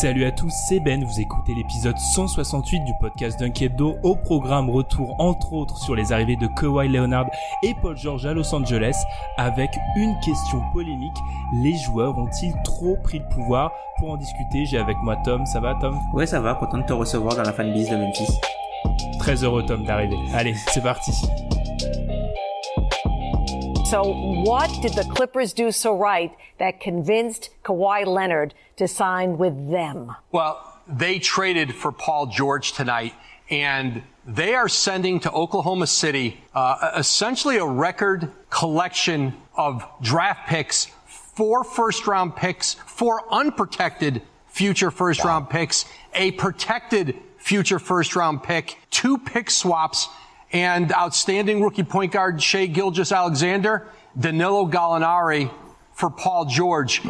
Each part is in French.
Salut à tous, c'est Ben, vous écoutez l'épisode 168 du podcast d'Unkebdo au programme retour entre autres sur les arrivées de Kawhi Leonard et Paul George à Los Angeles avec une question polémique, les joueurs ont-ils trop pris le pouvoir? Pour en discuter, j'ai avec moi Tom, ça va Tom? Ouais, ça va, content de te recevoir dans la fanbase de Memphis. Très heureux Tom d'arriver. Allez, c'est parti. So, what did the Clippers do so right that convinced Kawhi Leonard to sign with them? Well, they traded for Paul George tonight, and they are sending to Oklahoma City uh, essentially a record collection of draft picks, four first round picks, four unprotected future first round picks, a protected future first round pick, two pick swaps, and outstanding rookie point guard Shea Gilgis Alexander, Danilo Gallinari for Paul George.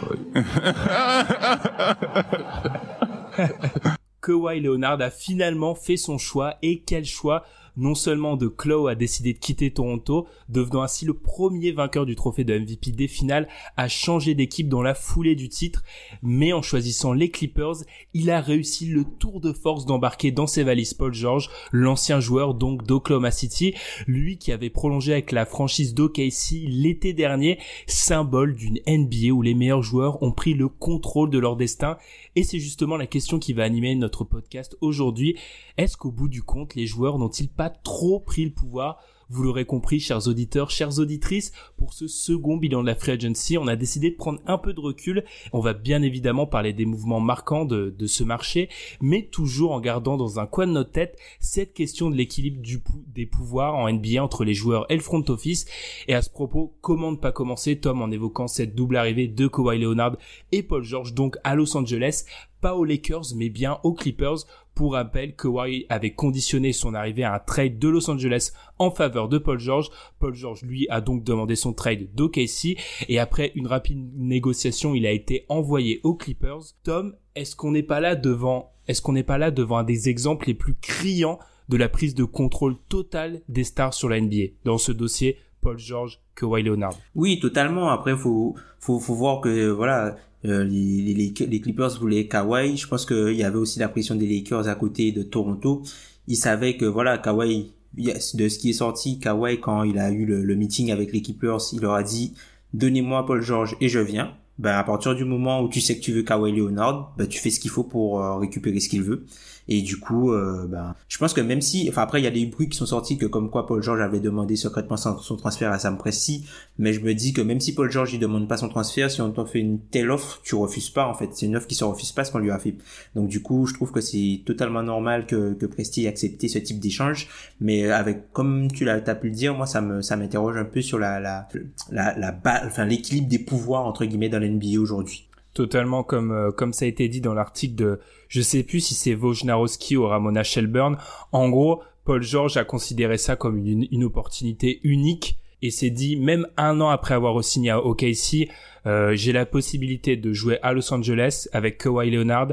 Kawhi Leonard a finalement fait son choix et quel choix non seulement de Chloe a décidé de quitter Toronto, devenant ainsi le premier vainqueur du trophée de MVP des finales à changer d'équipe dans la foulée du titre, mais en choisissant les Clippers, il a réussi le tour de force d'embarquer dans ses valises. Paul George, l'ancien joueur donc d'Oklahoma City, lui qui avait prolongé avec la franchise d'OKC l'été dernier, symbole d'une NBA où les meilleurs joueurs ont pris le contrôle de leur destin, et c'est justement la question qui va animer notre podcast aujourd'hui. Est-ce qu'au bout du compte, les joueurs n'ont-ils pas trop pris le pouvoir vous l'aurez compris, chers auditeurs, chères auditrices, pour ce second bilan de la Free Agency, on a décidé de prendre un peu de recul. On va bien évidemment parler des mouvements marquants de, ce marché, mais toujours en gardant dans un coin de notre tête cette question de l'équilibre des pouvoirs en NBA entre les joueurs et le front office. Et à ce propos, comment ne pas commencer, Tom, en évoquant cette double arrivée de Kawhi Leonard et Paul George, donc à Los Angeles, pas aux Lakers, mais bien aux Clippers pour rappel, Kawhi avait conditionné son arrivée à un trade de Los Angeles en faveur de Paul George. Paul George, lui, a donc demandé son trade d'OKC et après une rapide négociation, il a été envoyé aux Clippers. Tom, est-ce qu'on n'est pas là devant, est-ce qu'on n'est pas là devant un des exemples les plus criants de la prise de contrôle totale des stars sur la NBA dans ce dossier Paul George, Kawhi Leonard. Oui, totalement. Après, faut, faut, faut voir que, voilà, euh, les, Clippers voulaient Kawhi. Je pense qu'il y avait aussi la pression des Lakers à côté de Toronto. Ils savaient que voilà Kawhi, de ce qui est sorti, Kawhi quand il a eu le, meeting avec les Clippers, il leur a dit donnez-moi Paul George et je viens. Ben à partir du moment où tu sais que tu veux Kawhi Leonard, ben tu fais ce qu'il faut pour euh, récupérer ce qu'il veut. Et du coup, euh, ben, je pense que même si, enfin après il y a des bruits qui sont sortis que comme quoi Paul George avait demandé secrètement son, transfert à Sam Presti, mais je me dis que même si Paul George il demande pas son transfert, si on t'en fait une telle offre, tu refuses pas en fait. C'est une offre qui se refuse pas ce qu'on lui a fait. Donc du coup, je trouve que c'est totalement normal que, Presti ait accepté ce type d'échange, mais avec comme tu l'as pu le dire, moi ça me ça m'interroge un peu sur la la la, la, enfin l'équilibre des pouvoirs entre guillemets dans l'NBA aujourd'hui totalement comme euh, comme ça a été dit dans l'article de je sais plus si c'est Wojnarowski ou Ramona Shelburne. En gros, Paul George a considéré ça comme une, une opportunité unique et s'est dit même un an après avoir signé à OKC, euh, j'ai la possibilité de jouer à Los Angeles avec Kawhi Leonard,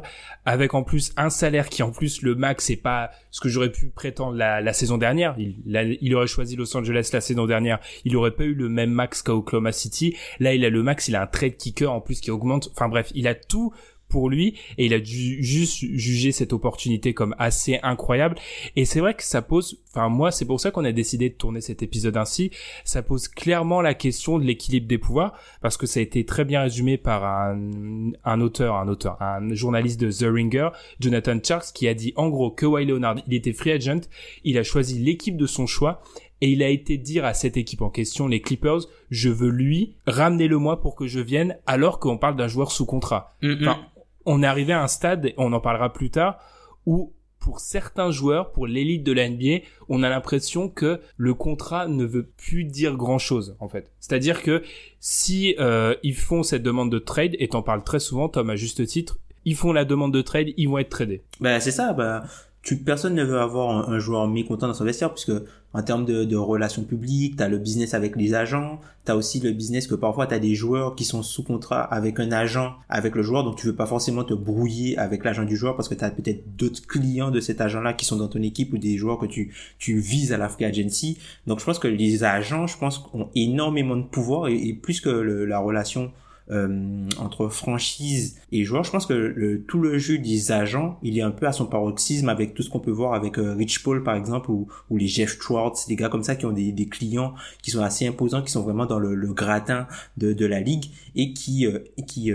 avec en plus un salaire qui en plus le max c'est pas ce que j'aurais pu prétendre la, saison dernière. Il, il, aurait choisi Los Angeles la saison dernière, il aurait pas eu le même max qu'à Oklahoma City. Là il a le max, il a un trade kicker en plus qui augmente. Enfin bref, il a tout pour lui et il a dû juste juger cette opportunité comme assez incroyable. Et c'est vrai que ça pose enfin moi c'est pour ça qu'on a décidé de tourner cet épisode ainsi. Ça pose clairement la question de l'équilibre des pouvoirs parce que ça a été très bien résumé par un, un auteur un auteur un journaliste de The Ringer Jonathan Charles qui a dit en gros que Kawhi Leonard il était free agent il a choisi l'équipe de son choix et il a été dire à cette équipe en question, les Clippers, je veux lui, ramenez-le moi pour que je vienne, alors qu'on parle d'un joueur sous contrat. Enfin, on est arrivé à un stade, on en parlera plus tard, où pour certains joueurs, pour l'élite de la NBA, on a l'impression que le contrat ne veut plus dire grand chose en fait. C'est-à-dire que si euh, ils font cette demande de trade, et t'en parles très souvent, Tom à juste titre, ils font la demande de trade, ils vont être tradés. Bah c'est ça, bah tu, personne ne veut avoir un, joueur mécontent dans son vestiaire puisque en termes de, de relations publiques, tu as le business avec les agents, tu as aussi le business que parfois tu as des joueurs qui sont sous contrat avec un agent, avec le joueur, donc tu veux pas forcément te brouiller avec l'agent du joueur parce que tu as peut-être d'autres clients de cet agent-là qui sont dans ton équipe ou des joueurs que tu, tu vises à la free agency. Donc je pense que les agents, je pense, ont énormément de pouvoir et, plus que la relation euh, entre franchise et joueur. Je pense que le, tout le jeu des agents, il est un peu à son paroxysme avec tout ce qu'on peut voir avec euh, Rich Paul par exemple ou, ou les Jeff Schwartz, des gars comme ça qui ont des, des, clients qui sont assez imposants, qui sont vraiment dans le, le gratin de, de, la ligue et qui euh, qui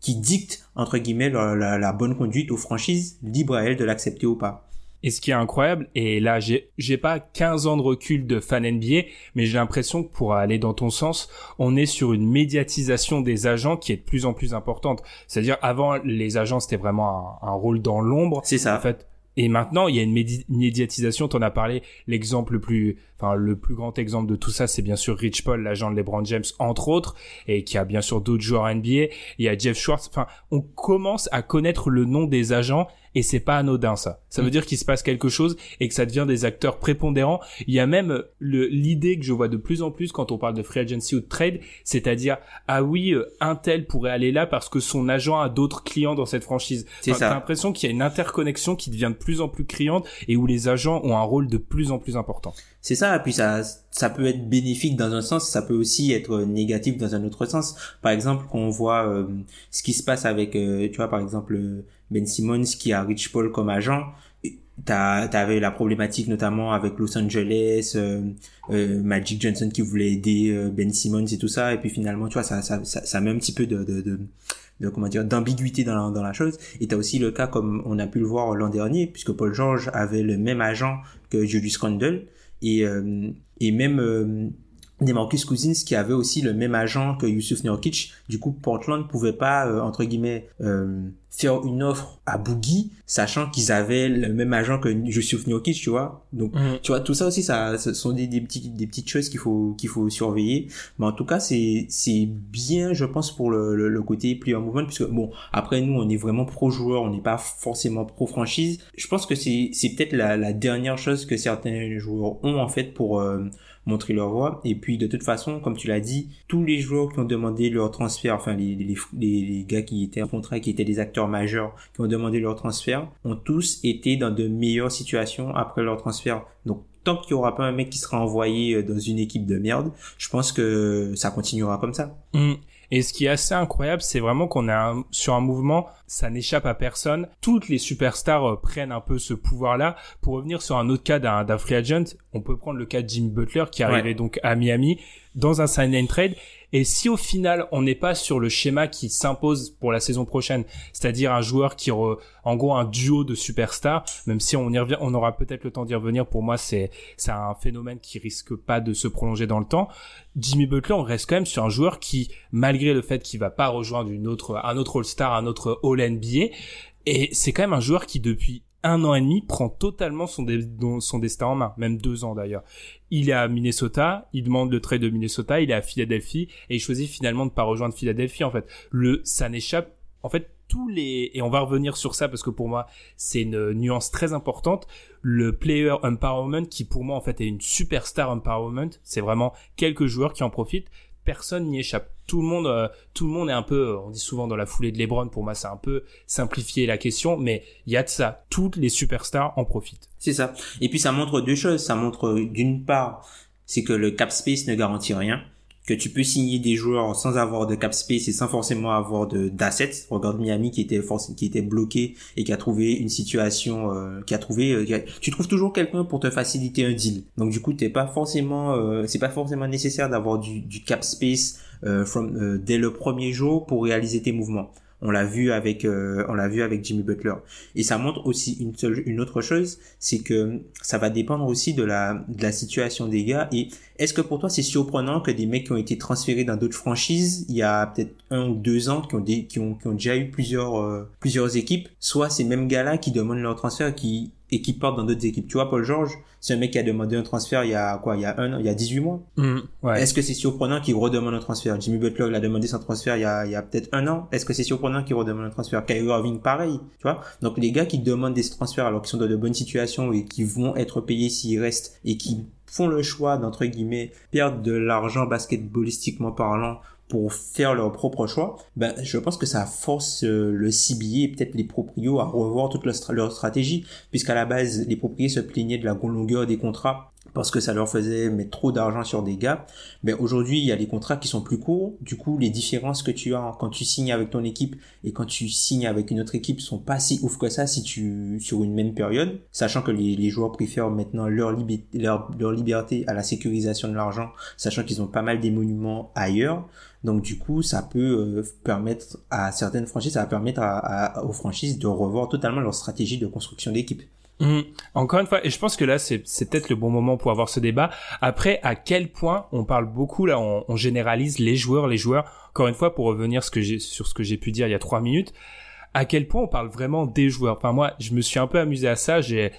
qui dictent entre guillemets la, la, la bonne conduite aux franchises, libre à elles de l'accepter ou pas. Et ce qui est incroyable, et là j'ai pas 15 ans de recul de fan NBA, mais j'ai l'impression que pour aller dans ton sens, on est sur une médiatisation des agents qui est de plus en plus importante. C'est-à-dire avant les agents c'était vraiment un, un rôle dans l'ombre. C'est ça. En fait, et maintenant, il y a une médiatisation. T'en as parlé. L'exemple le plus, enfin, le plus grand exemple de tout ça, c'est bien sûr Rich Paul, l'agent de LeBron James, entre autres, et qui a bien sûr d'autres joueurs NBA. Il y a Jeff Schwartz. Enfin, on commence à connaître le nom des agents et c'est pas anodin ça. Ça veut mm. dire qu'il se passe quelque chose et que ça devient des acteurs prépondérants. Il y a même le l'idée que je vois de plus en plus quand on parle de free agency ou de trade, c'est-à-dire ah oui, euh, un tel pourrait aller là parce que son agent a d'autres clients dans cette franchise. C'est ça. T'as l'impression qu'il y a une interconnexion qui devient de plus en plus criante et où les agents ont un rôle de plus en plus important. C'est ça, et puis ça, ça peut être bénéfique dans un sens, ça peut aussi être négatif dans un autre sens. Par exemple, quand on voit euh, ce qui se passe avec, euh, tu vois, par exemple, Ben Simmons qui a Rich Paul comme agent, t'avais la problématique notamment avec Los Angeles, euh, Magic Johnson qui voulait aider Ben Simmons et tout ça, et puis finalement, tu vois, ça, ça, ça, ça met un petit peu de, de, de comment dire d'ambiguïté dans la, dans la chose. Et t'as aussi le cas comme on a pu le voir l'an dernier puisque Paul George avait le même agent que Julius Randle. Et, euh, et même euh, Demarcus Cousins qui avait aussi le même agent que Yusuf Nurkic. Du coup, Portland pouvait pas, euh, entre guillemets, euh, faire une offre à Boogie, sachant qu'ils avaient le même agent que Yusuf Nurkic, tu vois. Donc, mhm. tu vois, tout ça aussi, ça, ce sont des, des, petits, des petites choses qu'il faut, qu'il faut surveiller. Mais en tout cas, c'est, c'est bien, je pense, pour le, le, côté player movement, puisque bon, après nous, on est vraiment pro joueur, on n'est pas forcément pro franchise. Je pense que c'est, c'est peut-être la, la dernière chose que certains joueurs ont en fait pour euh, montrer leur voix. Et puis de toute façon, comme tu l'as dit, tous les joueurs qui ont demandé leur transfert, enfin les, les, les, gars qui étaient en contrat, qui étaient des acteurs majeurs, qui ont demandé leur transfert, ont tous été dans de meilleures situations après leur transfert. Donc tant qu'il n'y aura pas un mec qui sera envoyé euh, dans une équipe de merde, je pense que ça continuera comme ça. Mmh. Et ce qui est assez incroyable, c'est vraiment qu'on est sur un mouvement, ça n'échappe à personne. Toutes les superstars euh, prennent un peu ce pouvoir-là. Pour revenir sur un autre cas d'un free agent, on peut prendre le cas de Jimmy Butler qui arrivait donc à Miami dans un sign and trade et si au final on n'est pas sur le schéma qui s'impose pour la saison prochaine, c'est-à-dire un joueur qui, en gros, un duo de superstars, même si on y revient, on aura peut-être le temps d'y revenir. Pour moi, c'est c'est un phénomène qui risque pas de se prolonger dans le temps. Jimmy Butler, on reste quand même sur un joueur qui, malgré le fait qu'il va pas rejoindre une autre, un autre All-Star, un autre All-NBA, et c'est quand même un joueur qui depuis un an et demi prend totalement son, son destin en main, même deux ans d'ailleurs. Il est à Minnesota, il demande le trade de Minnesota, il est à Philadelphie et il choisit finalement de pas rejoindre Philadelphie en fait. Le ça n'échappe en fait tous les et on va revenir sur ça parce que pour moi c'est une nuance très importante le player empowerment qui pour moi en fait est une superstar empowerment c'est vraiment quelques joueurs qui en profitent personne n'y échappe. Tout le monde, euh, tout le monde est un peu, euh, on dit souvent dans la foulée de LeBron, pour moi c'est un peu simplifier la question, mais il y a de ça. Toutes les superstars en profitent. C'est ça. Et puis ça montre deux choses. Ça montre d'une part, c'est que le cap space ne garantit rien que tu peux signer des joueurs sans avoir de cap space et sans forcément avoir de d'assets. Regarde Miami qui était qui était bloqué et qui a trouvé une situation euh, qui a trouvé euh, tu trouves toujours quelqu'un pour te faciliter un deal. Donc du coup, t'es pas forcément euh, c'est pas forcément nécessaire d'avoir du, du cap space from, dès le premier jour pour réaliser tes mouvements. On l'a vu avec, euh, on l'a vu avec Jimmy Butler. Et ça montre aussi une seule, une autre chose, c'est que ça va dépendre aussi de la, de la situation des gars. Et est-ce que pour toi c'est surprenant que des mecs qui ont été transférés dans d'autres franchises il y a peut-être un ou deux ans, qui ont qui ont, qui ont déjà eu plusieurs, euh, plusieurs équipes, soit ces mêmes gars-là qui demandent leur transfert, qui et qui partent dans d'autres équipes. Tu vois, Paul George, c'est un mec qui a demandé un transfert il y a quoi, il y a un, il y a 18 mois. Mm, ouais. Est-ce que c'est surprenant qu'il redemande un transfert? Jimmy Butler l'a demandé son transfert il y a, il y a peut-être un an. Est-ce que c'est surprenant qu'il redemande un transfert? Kyrie Irving, pareil. Tu vois Donc les gars qui demandent des transferts alors qu'ils sont dans de bonnes situations et qui vont être payés s'ils restent et qui font le choix d'entre guillemets perdre de l'argent basketballistiquement parlant pour faire leur propre choix, ben, je pense que ça force euh, le CBA et peut-être les proprios à revoir toute leur, leur stratégie, puisqu'à la base, les proprios se plaignaient de la longueur des contrats parce que ça leur faisait mettre trop d'argent sur des gars. Mais aujourd'hui, il y a les contrats qui sont plus courts. Du coup, les différences que tu as quand tu signes avec ton équipe et quand tu signes avec une autre équipe sont pas si ouf que ça si tu sur une même période, sachant que les, les joueurs préfèrent maintenant leur, leur, leur liberté à la sécurisation de l'argent, sachant qu'ils ont pas mal des monuments ailleurs. Donc du coup, ça peut euh, permettre à certaines franchises, ça va permettre à, à, aux franchises de revoir totalement leur stratégie de construction d'équipe. Mmh. Encore une fois, et je pense que là, c'est, peut-être le bon moment pour avoir ce débat. Après, à quel point on parle beaucoup, là, on, généralise les joueurs, les joueurs. Encore une fois, pour revenir sur ce que j'ai pu dire il y a trois minutes, à quel point on parle vraiment des joueurs? Enfin, moi, je me suis un peu amusé à ça. J'ai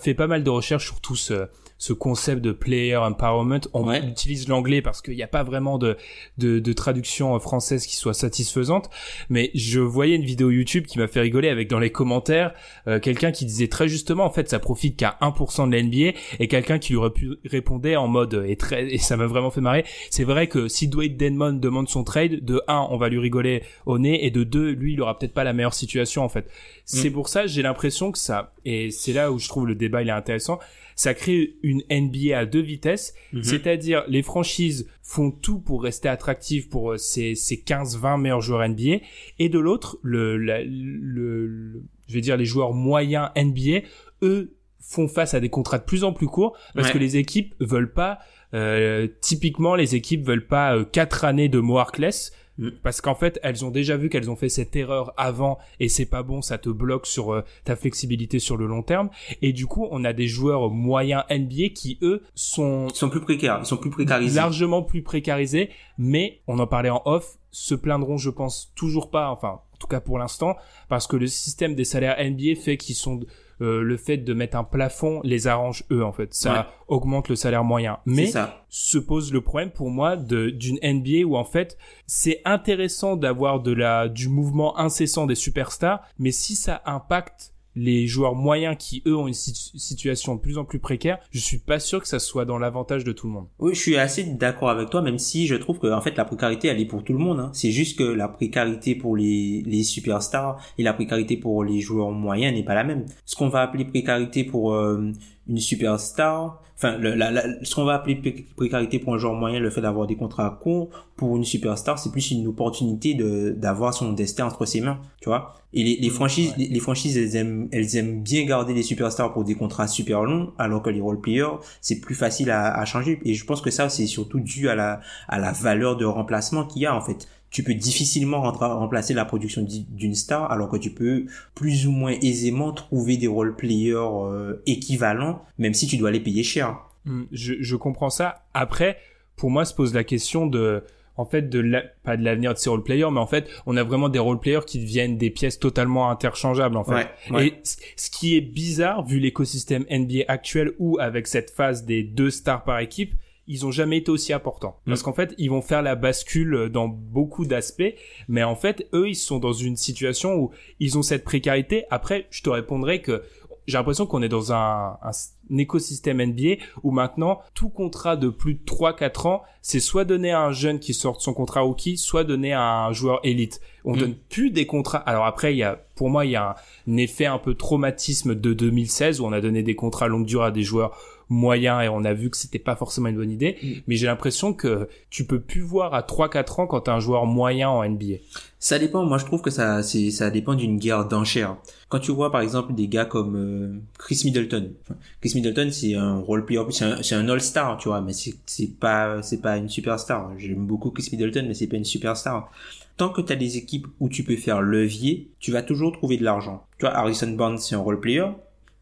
fait pas mal de recherches sur tout ce, ce concept de player empowerment. On utilise l'anglais parce qu'il n'y a pas vraiment de, de, de, traduction française qui soit satisfaisante. Mais je voyais une vidéo YouTube qui m'a fait rigoler avec dans les commentaires euh, quelqu'un qui disait très justement en fait ça profite qu'à 1% de la NBA et quelqu'un qui lui répondait en mode et très et ça m'a vraiment fait marrer. C'est vrai que si Dwayne Denmon demande son trade, de 1 on va lui rigoler au nez et de 2 lui il aura peut-être pas la meilleure situation en fait. C'est mm. pour ça j'ai l'impression que ça et c'est là où je trouve le débat il est intéressant ça crée une NBA à deux vitesses, mhm. c'est-à-dire les franchises font tout pour rester attractives pour euh, ces, ces 15-20 meilleurs joueurs NBA, et de l'autre, le, le, je vais dire les joueurs moyens NBA, eux font face à des contrats de plus en plus courts parce que les équipes veulent pas euh, typiquement les équipes veulent pas euh, quatre années de Moarkless Mm. Parce qu'en fait, elles ont déjà vu qu'elles ont fait cette erreur avant et c'est pas bon, ça te bloque sur euh, ta flexibilité sur le long terme. Et du coup, on a des joueurs moyens NBA qui eux sont ils sont plus précaires, ils sont plus précarisés, largement plus précarisés. Mais on en parlait en off, se plaindront, je pense, toujours pas. Enfin, en tout cas pour l'instant, parce que le système des salaires NBA fait qu'ils sont euh, le fait de mettre un plafond les arrange eux en fait. Ça augmente le salaire moyen. Mais se pose le problème pour moi d'une NBA où en fait c'est intéressant d'avoir de la du mouvement incessant des superstars, mais si ça impacte les joueurs moyens qui eux ont une situation de plus en plus précaire, je suis pas sûr que ça soit dans l'avantage de tout le monde. Oui, je suis assez d'accord avec toi, même si je trouve que en fait la précarité elle est pour tout le monde. Hein. C'est juste que la précarité pour les les superstars et la précarité pour les joueurs moyens n'est pas la même. Ce qu'on va appeler précarité pour euh, une superstar, enfin le, la, ce qu'on va appeler précarité pour un joueur moyen, le fait d'avoir des contrats courts pour une superstar, c'est plus une opportunité de d'avoir son destin entre ses mains, tu vois. Et les, les franchises, les, franchises, elles aiment, elles aiment bien garder les superstars pour des contrats super longs, alors que les role players, c'est plus facile à, à changer. Et je pense que ça, c'est surtout dû à la à la valeur de remplacement qu'il y a en fait tu peux difficilement remplacer la production d'une star alors que tu peux plus ou moins aisément trouver des role players euh, équivalents même si tu dois les payer cher. Hmm, je, je comprends ça. Après, pour moi, se pose la question de en fait de la, pas de l'avenir de ces role players mais en fait on a vraiment des role players qui deviennent des pièces totalement interchangeables en fait et ce qui est bizarre vu l'écosystème NBA actuel où avec cette phase des deux stars par équipe ils ont jamais été aussi importants. Mm. Parce qu'en fait, ils vont faire la bascule dans beaucoup d'aspects, mais en fait, eux, ils sont dans une situation où ils ont cette précarité. Après, je te répondrai que j'ai l'impression qu'on est dans un, un, écosystème NBA où maintenant tout contrat de plus de 3-4 ans, c'est soit donné à un jeune qui sort de son contrat rookie, soit donné à un joueur élite. On mm. donne plus des contrats. Alors après, il y a, pour moi, il y a un, effet un peu traumatisme de 2016 où on a donné des contrats longue durée à des joueurs moyen et on a vu que c'était pas forcément une bonne idée. Mm. Mais j'ai l'impression que tu peux plus voir à 3-4 ans quand t'es un joueur moyen en NBA. Ça dépend. Moi, je trouve que ça, c'est, ça dépend d'une guerre d'enchères. Quand tu vois, par exemple, des gars comme euh, Chris Middleton. Enfin, Chris Middleton, c'est un role player, c'est un, c'est un all-star, tu vois, mais c'est, c'est pas, c'est pas une superstar. J'aime beaucoup Chris Middleton, mais c'est pas une superstar. Tant que tu as des équipes où tu peux faire levier, tu vas toujours trouver de l'argent. Tu vois, Harrison Barnes, c'est un role player,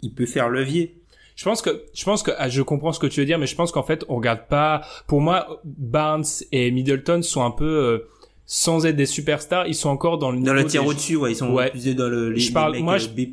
il peut faire levier. Je pense que je pense que ah, je comprends ce que tu veux dire, mais je pense qu'en fait on regarde pas. Pour moi, Barnes et Middleton sont un peu euh, sans être des superstars, ils sont encore dans le Dans le tiers des- au-dessus, ouais, ils sont Ouais. plus dans le, les, Je les parle- mecs, moi, euh, je- B+.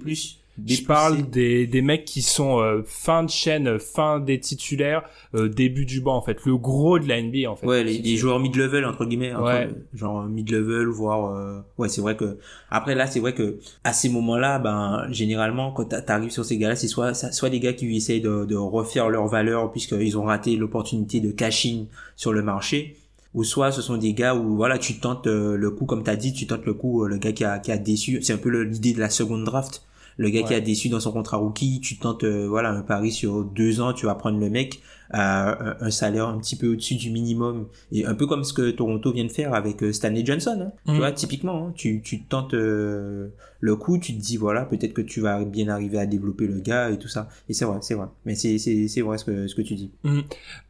Je parle des, des mecs qui sont euh, fin de chaîne, euh, fin des titulaires, euh, début du banc en fait, le gros de la NBA en fait. Ouais, les, les joueurs mid-level entre guillemets, entre- Ouais. genre mid-level, voire euh, ouais, c'est vrai que après là, c'est vrai que à ces moments-là, ben généralement quand t'a- t'arrives sur ces gars-là, c'est soit soit des gars qui essayent de, de refaire leur valeur puisqu'ils ont raté l'opportunité de cash-in sur le marché, ou soit ce sont des gars où voilà, tu tentes euh, le coup comme t'as dit, tu tentes le coup, euh, le gars qui a qui a déçu, c'est un peu l'idée de la seconde draft. Le gars qui a déçu dans son contrat rookie, tu tentes euh, voilà un pari sur deux ans, tu vas prendre le mec à un, un salaire un petit peu au-dessus du minimum et un peu comme ce que Toronto vient de faire avec euh, Stanley Johnson. Hein. Tu vois, typiquement, hein, tu, tu tentes euh, le coup, tu te dis voilà, peut-être que tu vas bien arriver à développer le gars et tout ça. Et c'est vrai, c'est vrai. Mais c'est c'est c'est vrai ce que ce que tu dis.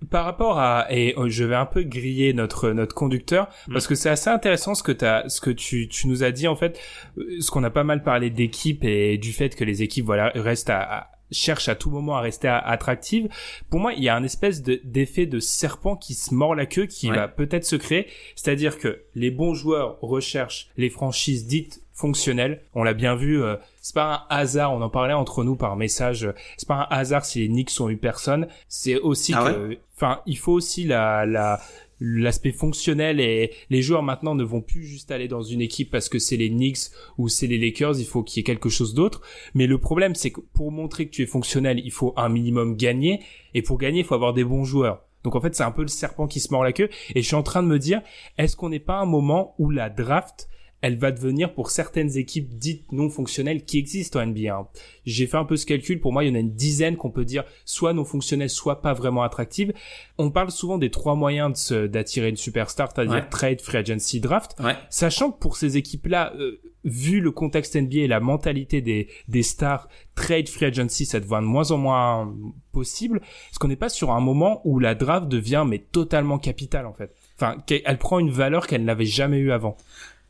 Par rapport à et euh, je vais un peu griller notre notre conducteur Mm. parce que c'est assez intéressant ce que t'as ce que tu tu nous as dit en fait euh, ce qu'on a pas mal parlé d'équipe et du fait que les équipes voilà restent à, à- cherchent à tout moment à rester attractives. Pour moi, il y a un espèce de d'effet de serpent qui se mord la queue qui Ouais. va peut-être se créer, c'est-à-dire que les bons joueurs recherchent les franchises dites fonctionnelles. On l'a bien vu, euh, c'est pas un hasard, on en parlait entre nous par message, euh, c'est pas un hasard si les Knicks ont eu personne, c'est aussi Ah que enfin, il faut aussi la la l'aspect fonctionnel et les joueurs maintenant ne vont plus juste aller dans une équipe parce que c'est les Knicks ou c'est les Lakers, il faut qu'il y ait quelque chose d'autre. Mais le problème, c'est que pour montrer que tu es fonctionnel, il faut un minimum gagner et pour gagner, il faut avoir des bons joueurs. Donc en fait, c'est un peu le serpent qui se mord la queue et je suis en train de me dire, est-ce qu'on n'est pas à un moment où la draft elle va devenir pour certaines équipes dites non fonctionnelles qui existent en NBA. hein. J'ai fait un peu ce calcul, pour moi il y en a une dizaine qu'on peut dire soit non fonctionnelles, soit pas vraiment attractives. On parle souvent des trois moyens de se- d'attirer une superstar, c'est-à-dire Ouais. trade, free agency, draft. Ouais. Sachant que pour ces équipes-là, euh, vu le contexte NBA et la mentalité des, des stars, trade, free agency, ça devient de moins en moins possible. Est-ce qu'on n'est pas sur un moment où la draft devient mais totalement capitale en fait Enfin, qu'elle elle prend une valeur qu'elle n'avait jamais eue avant.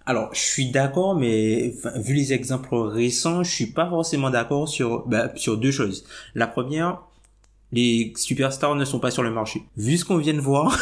Alors, je suis d'accord, mais vu les exemples récents, je suis pas forcément d'accord sur bah, sur deux choses. La première, les superstars ne sont pas sur le marché. Vu ce qu'on vient de voir,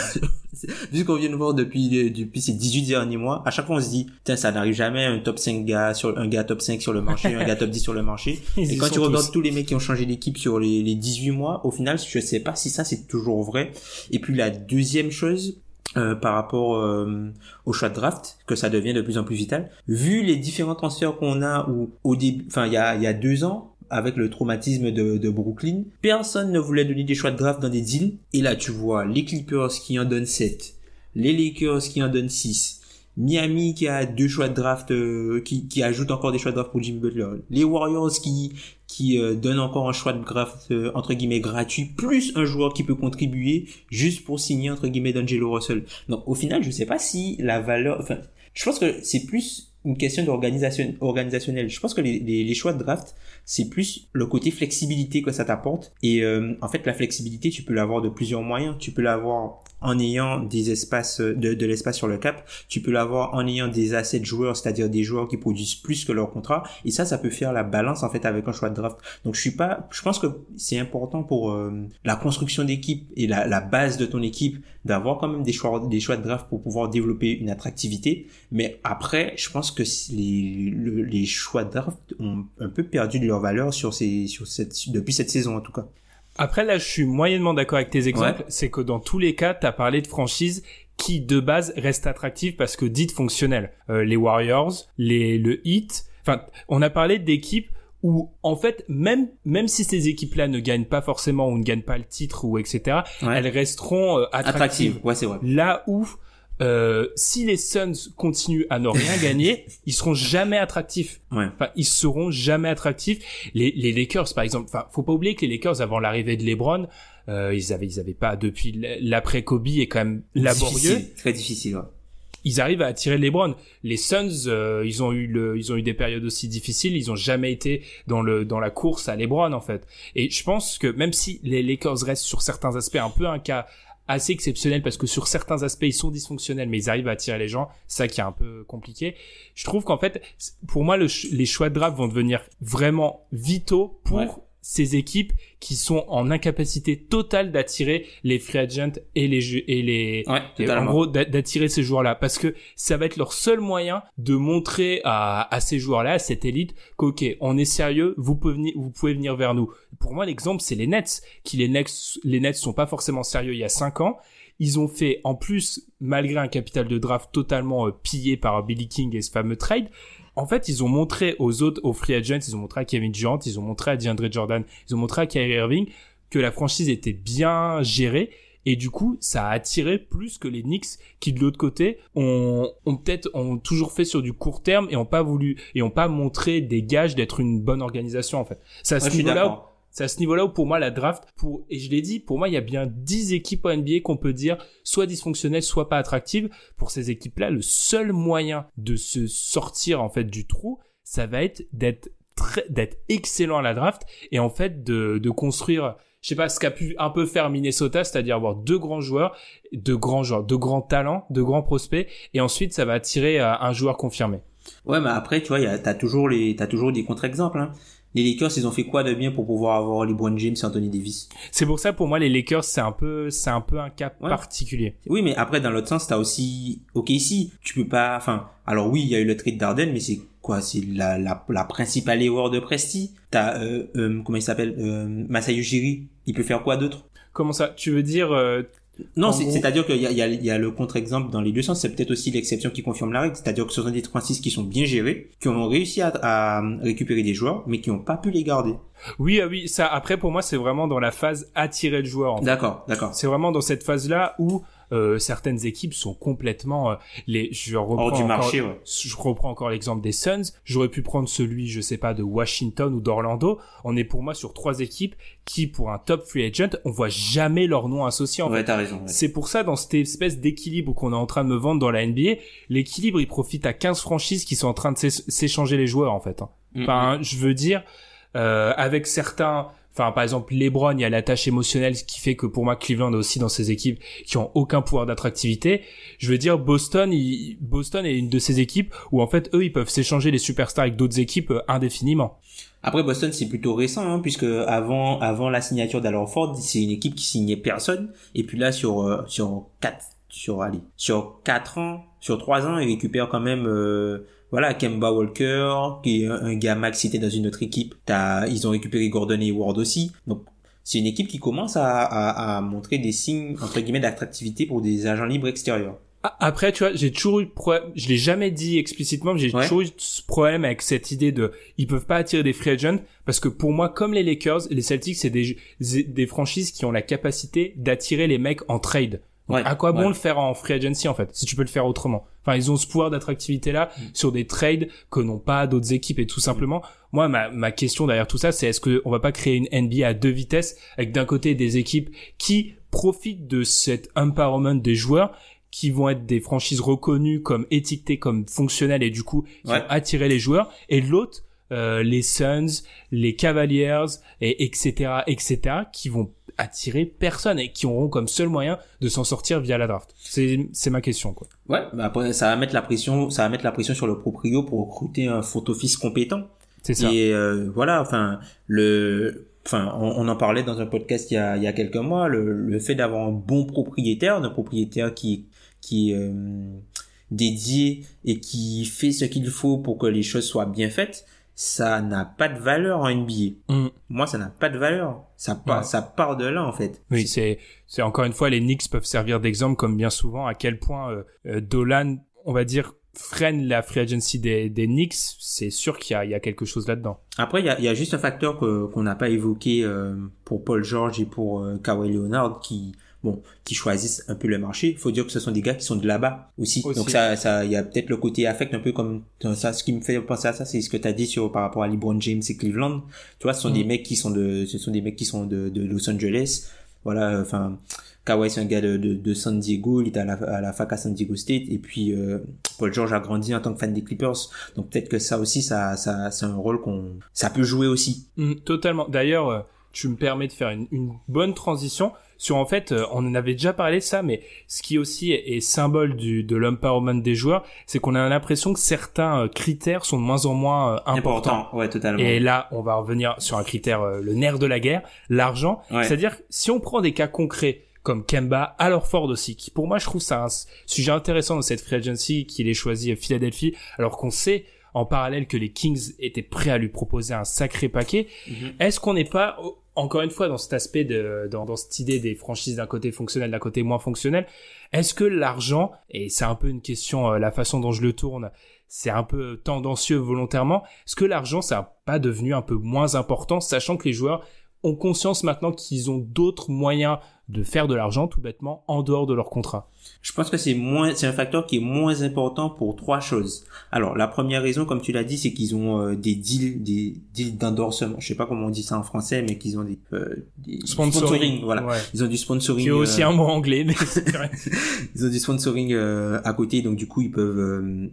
vu ce qu'on vient de voir depuis depuis ces 18 derniers mois, à chaque fois on se dit, Putain, ça n'arrive jamais un top 5 gars sur un gars top 5 sur le marché, un gars top 10 sur le marché. Ils Et quand tu regardes tous. tous les mecs qui ont changé d'équipe sur les, les 18 mois, au final, je sais pas si ça c'est toujours vrai. Et puis la deuxième chose, euh, par rapport euh, au choix de draft, que ça devient de plus en plus vital. Vu les différents transferts qu'on a, ou au début, enfin il y a, y a deux ans, avec le traumatisme de, de Brooklyn, personne ne voulait donner des choix de draft dans des deals. Et là, tu vois les Clippers qui en donnent 7, les Lakers qui en donnent 6, Miami qui a deux choix de draft, euh, qui, qui ajoute encore des choix de draft pour Jimmy Butler, les Warriors qui qui euh, donnent encore un choix de draft euh, entre guillemets gratuit, plus un joueur qui peut contribuer juste pour signer entre guillemets d'Angelo Russell. Donc au final, je sais pas si la valeur, enfin, je pense que c'est plus une question d'organisation organisationnelle. Je pense que les choix de draft, c'est plus le côté flexibilité que ça t'apporte. Et euh, en fait, la flexibilité, tu peux l'avoir de plusieurs moyens. Tu peux l'avoir en ayant des espaces euh, de, de l'espace sur le cap. Tu peux l'avoir en ayant des assets joueurs, c'est-à-dire des joueurs qui produisent plus que leur contrat. Et ça, ça peut faire la balance en fait avec un choix de draft. Donc je suis pas, je pense que c'est important pour euh, la construction d'équipe et la, la base de ton équipe d'avoir quand même des choix, des choix de draft pour pouvoir développer une attractivité. Mais après, je pense que les, le- les choix de draft ont un peu perdu de leur valeur sur ces, sur cette, depuis cette saison en tout cas. Après là, je suis moyennement d'accord avec tes exemples. C'est que dans tous les cas, t'as parlé de franchises qui de base restent attractives parce que dites fonctionnelles. Euh, les Warriors, les le Heat. Enfin, on a parlé d'équipes où en fait, même même si ces équipes-là ne gagnent pas forcément ou ne gagnent pas le titre ou etc, Ouais. elles resteront euh, attractives. Attractive, ouais c'est vrai. Là où euh, si les Suns continuent à ne rien gagner, ils seront jamais attractifs. Ouais. Enfin, ils seront jamais attractifs. Les, les Lakers, par exemple, enfin, faut pas oublier que les Lakers, avant l'arrivée de LeBron, Euh, ils avaient, ils avaient pas depuis l'après Kobe est quand même laborieux. très difficile. Ouais. Ils arrivent à attirer LeBron. Les Suns, euh, ils ont eu le, ils ont eu des périodes aussi difficiles. Ils ont jamais été dans le dans la course à LeBron en fait. Et je pense que même si les Lakers restent sur certains aspects un peu un cas assez exceptionnel parce que sur certains aspects ils sont dysfonctionnels mais ils arrivent à attirer les gens. Ça qui est un peu compliqué. Je trouve qu'en fait pour moi les choix de draft vont devenir vraiment vitaux pour ces équipes qui sont en incapacité totale d'attirer les free agents et les et les en gros d'attirer ces joueurs-là. Parce que ça va être leur seul moyen de montrer à, à ces joueurs-là à cette élite qu'ok on est sérieux vous pouvez venir vous pouvez venir vers nous. Pour moi l'exemple c'est les Nets qui les Nets les Nets sont pas forcément sérieux il y a cinq ans. Ils ont fait en plus malgré un capital de draft totalement euh, pillé par Billy King et ce fameux trade en fait, ils ont montré aux autres, aux free agents, ils ont montré à Kevin Durant, ils ont montré à DeAndre Jordan, ils ont montré à Kyrie Irving que la franchise était bien gérée. Et du coup, ça a attiré plus que les Knicks qui, de l'autre côté, ont, ont peut-être ont toujours fait sur du court terme et ont pas voulu et ont pas montré des gages d'être une bonne organisation en fait. C'est à ce niveau-là c'est à ce niveau-là où pour moi la draft, pour et je l'ai dit, pour moi il y a bien 10 équipes en NBA qu'on peut dire soit dysfonctionnelles, soit pas attractives. Pour ces équipes-là, le seul moyen de se sortir en fait du trou, ça va être d'être d'être excellent à la draft et en fait de, de construire je sais pas ce qu'a pu un peu faire Minnesota, c'est-à-dire avoir deux grands joueurs, de grands joueurs, de grands talents, de grands prospects, et ensuite ça va attirer euh, un joueur confirmé. Ouais, mais après, tu vois, t'as toujours les, t'as toujours des contre-exemples. Hein les Lakers, ils ont fait quoi de bien pour pouvoir avoir LeBron James et Anthony Davis? C'est pour ça, pour moi, les Lakers, c'est un peu, c'est un peu un cas particulier. Oui, mais après, dans l'autre sens, t'as aussi, ok, ici, tu peux pas, enfin, alors oui, il y a eu le trade d'Arden, mais c'est quoi? C'est la, la, la principale erreur de Presti? T'as, euh, euh, comment il s'appelle? Euh, Masayu Jiri. Il peut faire quoi d'autre? Comment ça? Tu veux dire euh, non, c'est-à-dire qu'il y a, y, a, y a le contre-exemple dans les deux sens. C'est peut-être aussi l'exception qui confirme la règle. C'est-à-dire que ce sont des franchises qui sont bien gérés, qui ont réussi à, à récupérer des joueurs, mais qui n'ont pas pu les garder. Oui, ah oui, ça. Après, pour moi, c'est vraiment dans la phase attirer le joueur. D'accord, d'accord. C'est vraiment dans cette phase-là où euh, certaines équipes sont complètement euh, les je reprends Hors du encore, marché, ouais. je reprends encore l'exemple des Suns j'aurais pu prendre celui je sais pas de Washington ou d'Orlando on est pour moi sur trois équipes qui pour un top free agent on voit jamais leur nom associé en ouais, fait raison ouais. c'est pour ça dans cette espèce d'équilibre qu'on est en train de me vendre dans la NBA l'équilibre il profite à 15 franchises qui sont en train de s'échanger les joueurs en fait hein. Mm-hmm. enfin je veux dire euh, avec certains Enfin, par exemple, LeBron, il y a la tâche émotionnelle qui fait que pour moi, Cleveland est aussi dans ces équipes qui ont aucun pouvoir d'attractivité. Je veux dire, Boston, il, Boston est une de ces équipes où en fait, eux, ils peuvent s'échanger les superstars avec d'autres équipes euh, indéfiniment. Après Boston, c'est plutôt récent, hein, puisque avant, avant la signature d'Alorford, c'est une équipe qui signait personne. Et puis là, sur euh, sur quatre, sur allez, sur quatre ans, sur trois ans, ils récupèrent quand même. Euh, voilà, Kemba Walker, qui est un gars max cité dans une autre équipe. T'as, ils ont récupéré Gordon et Ward aussi. Donc, c'est une équipe qui commence à, à, à montrer des signes, entre guillemets, d'attractivité pour des agents libres extérieurs. Après, tu vois, j'ai toujours eu problème, je l'ai jamais dit explicitement, mais j'ai toujours eu ce problème avec cette idée de, ils peuvent pas attirer des free agents, parce que pour moi, comme les Lakers, les Celtics, c'est des, des franchises qui ont la capacité d'attirer les mecs en trade. Ouais, à quoi bon le faire en free agency en fait si tu peux le faire autrement? Enfin ils ont ce pouvoir d'attractivité là mm. sur des trades que n'ont pas d'autres équipes et tout simplement. Moi ma, ma question derrière tout ça c'est est-ce que on va pas créer une NBA à deux vitesses avec d'un côté des équipes qui profitent de cet empowerment des joueurs qui vont être des franchises reconnues comme étiquetées comme fonctionnelles et du coup qui vont attirer les joueurs et l'autre euh, les Suns, les Cavaliers et etc etc qui vont attirer personne et qui auront comme seul moyen de s'en sortir via la draft. C'est c'est ma question quoi. Ouais, bah après ça va mettre la pression, ça va mettre la pression sur le proprio pour recruter un front office compétent. C'est ça. Et euh, voilà, enfin le enfin on, on, en parlait dans un podcast il y a il y a quelques mois, le, le fait d'avoir un bon propriétaire, un propriétaire qui qui est euh, dédié et qui fait ce qu'il faut pour que les choses soient bien faites ça n'a pas de valeur en NBA. Mm. Moi, ça n'a pas de valeur. Ça part, ça part de là, en fait. Oui, c'est, c'est encore une fois, les Knicks peuvent servir d'exemple, comme bien souvent, à quel point euh, euh, Dolan, on va dire, freine la free agency des, des Knicks. C'est sûr qu'il y a, il y a quelque chose là-dedans. Après, il y a, il y a juste un facteur que, qu'on n'a pas évoqué euh, pour Paul George et pour Kawhi Leonard qui bon, qui choisissent un peu le marché. Faut dire que ce sont des gars qui sont de là-bas aussi. Donc ça, ça, il y a peut-être le côté affect un peu comme ça. Ce qui me fait penser à ça, c'est ce que tu as dit sur par rapport à LeBron James et Cleveland. Tu vois, ce sont des mm. mecs qui sont de, ce sont des mecs qui sont de, de Los Angeles. voilà, enfin, Kawhi c'est un gars de, de, San Diego, il est à la, à la fac à San Diego State et puis euh, Paul George a grandi en tant que fan des Clippers, donc peut-être que ça aussi ça ça c'est un rôle qu'on ça peut jouer aussi. Mm, totalement. D'ailleurs, euh, tu me permets de faire une, une bonne transition sur en fait, euh, on en avait déjà parlé ça, mais ce qui aussi est, symbole du, de l'empowerment des joueurs, c'est qu'on a l'impression que certains critères sont de moins en moins importants. Important. Ouais, totalement. Et là, on va revenir sur un critère, le nerf de la guerre, l'argent. C'est-à-dire, si on prend des cas concrets, comme Kemba, alors Ford aussi, qui pour moi je trouve ça un sujet intéressant dans cette free agency qu'il ait choisi Philadelphie, alors qu'on sait en parallèle que les Kings étaient prêts à lui proposer un sacré paquet. Mhm. Est-ce qu'on n'est pas encore une fois dans cet aspect dans cette idée des franchises d'un côté fonctionnel d'un côté moins fonctionnel est-ce que l'argent et c'est un peu une question euh, la façon dont je le tourne c'est un peu tendancieux volontairement est-ce que l'argent ça n'a pas devenu un peu moins important sachant que les joueurs ont conscience maintenant qu'ils ont d'autres moyens de faire de l'argent tout bêtement en dehors de leur contrat Je pense que c'est moins, c'est un facteur qui est moins important pour trois choses. Alors la première raison, comme tu l'as dit, c'est qu'ils ont euh, des deals, des deals d'endorsement. Je sais pas comment on dit ça en français, mais qu'ils ont des, euh, sponsoring. Voilà, ils ont du sponsoring. Qui est aussi euh, un mot anglais, mais ils ont du sponsoring à côté, donc du coup ils peuvent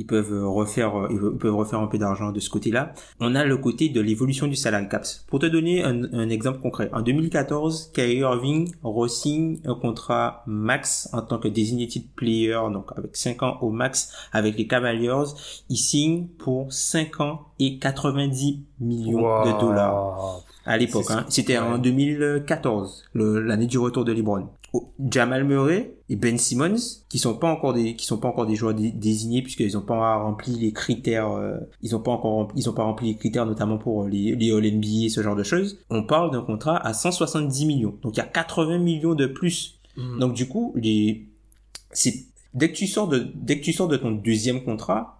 ils peuvent refaire ils peuvent refaire un peu d'argent de ce côté-là. On a le côté de l'évolution du salary caps. Pour te donner un, exemple concret, en 2014, Kyrie Irving re-signe un contrat max en tant que designated player, donc avec 5 ans au max avec les Cavaliers. Il signe pour 5 ans et 90 millions de dollars à l'époque. Hein. C'était en 2014, l'année du retour de LeBron. Jamal Murray et Ben Simmons, qui sont pas encore des, qui sont pas encore des joueurs désignés puisqu'ils ont pas rempli les critères, euh, ils ont pas encore, ils ont pas rempli les critères notamment pour les, les All NBA ce genre de choses. On parle d'un contrat à 170 millions. Donc il y a 80 millions de plus. Mhm. Donc du coup, les, c'est, dès que tu sors de, dès que tu sors de ton deuxième contrat,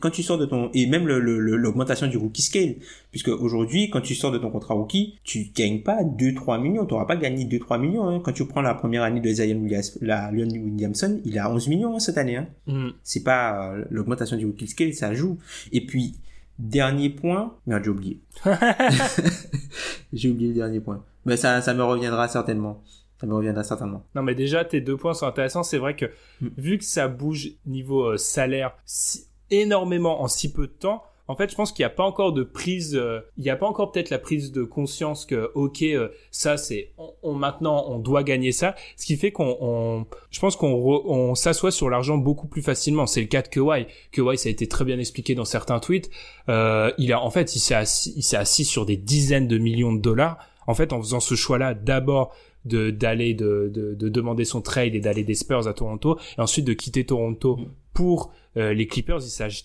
quand tu sors de ton et même l'augmentation du rookie scale puisque aujourd'hui quand tu sors de ton contrat rookie tu gagnes pas 2 3 millions tu n'auras pas gagné 2 3 millions hein. quand tu prends la première année de Zion Williams, la Williamson il a 11 millions hein, cette année hein. Mm. c'est pas euh, l'augmentation du rookie scale ça joue et puis dernier point merde j'ai oublié j'ai oublié le dernier point mais ça ça me reviendra certainement ça me reviendra certainement. Non, mais déjà, tes deux points sont intéressants. C'est vrai que, mm. vu que ça bouge niveau euh, salaire, si, énormément en si peu de temps, en fait, je pense qu'il n'y a pas encore de prise, euh, il n'y a pas encore peut-être la prise de conscience que, ok, euh, ça c'est, on, maintenant on doit gagner ça, ce qui fait qu'on, on, je pense qu'on on s'assoit sur l'argent beaucoup plus facilement. C'est le cas de Kawhi. Kawhi, ça a été très bien expliqué dans certains tweets. Euh, il a, en fait, il s'est assis, il s'est assis sur des dizaines de millions de dollars. En fait, en faisant ce choix-là, d'abord de d'aller de, de, de, demander son trade et d'aller des Spurs à Toronto et ensuite de quitter Toronto mm. Pour euh, les Clippers,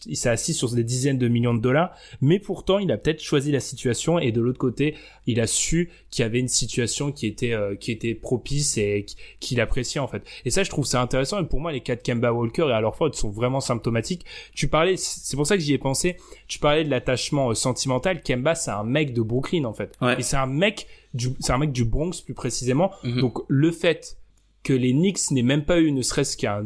il s'est assis sur des dizaines de millions de dollars, mais pourtant il a peut-être choisi la situation et de l'autre côté, il a su qu'il y avait une situation qui était euh, qui était propice et qu'il appréciait en fait. Et ça, je trouve ça intéressant. Et pour moi, les cas de Kemba Walker et alors sont vraiment symptomatiques. Tu parlais, c'est pour ça que j'y ai pensé. Tu parlais de l'attachement euh, sentimental. Kemba, c'est un mec de Brooklyn en fait, et c'est un mec du, c'est un mec du Bronx plus précisément. Mm-hmm. Donc le fait que les Knicks n'aient même pas eu ne serait-ce qu'un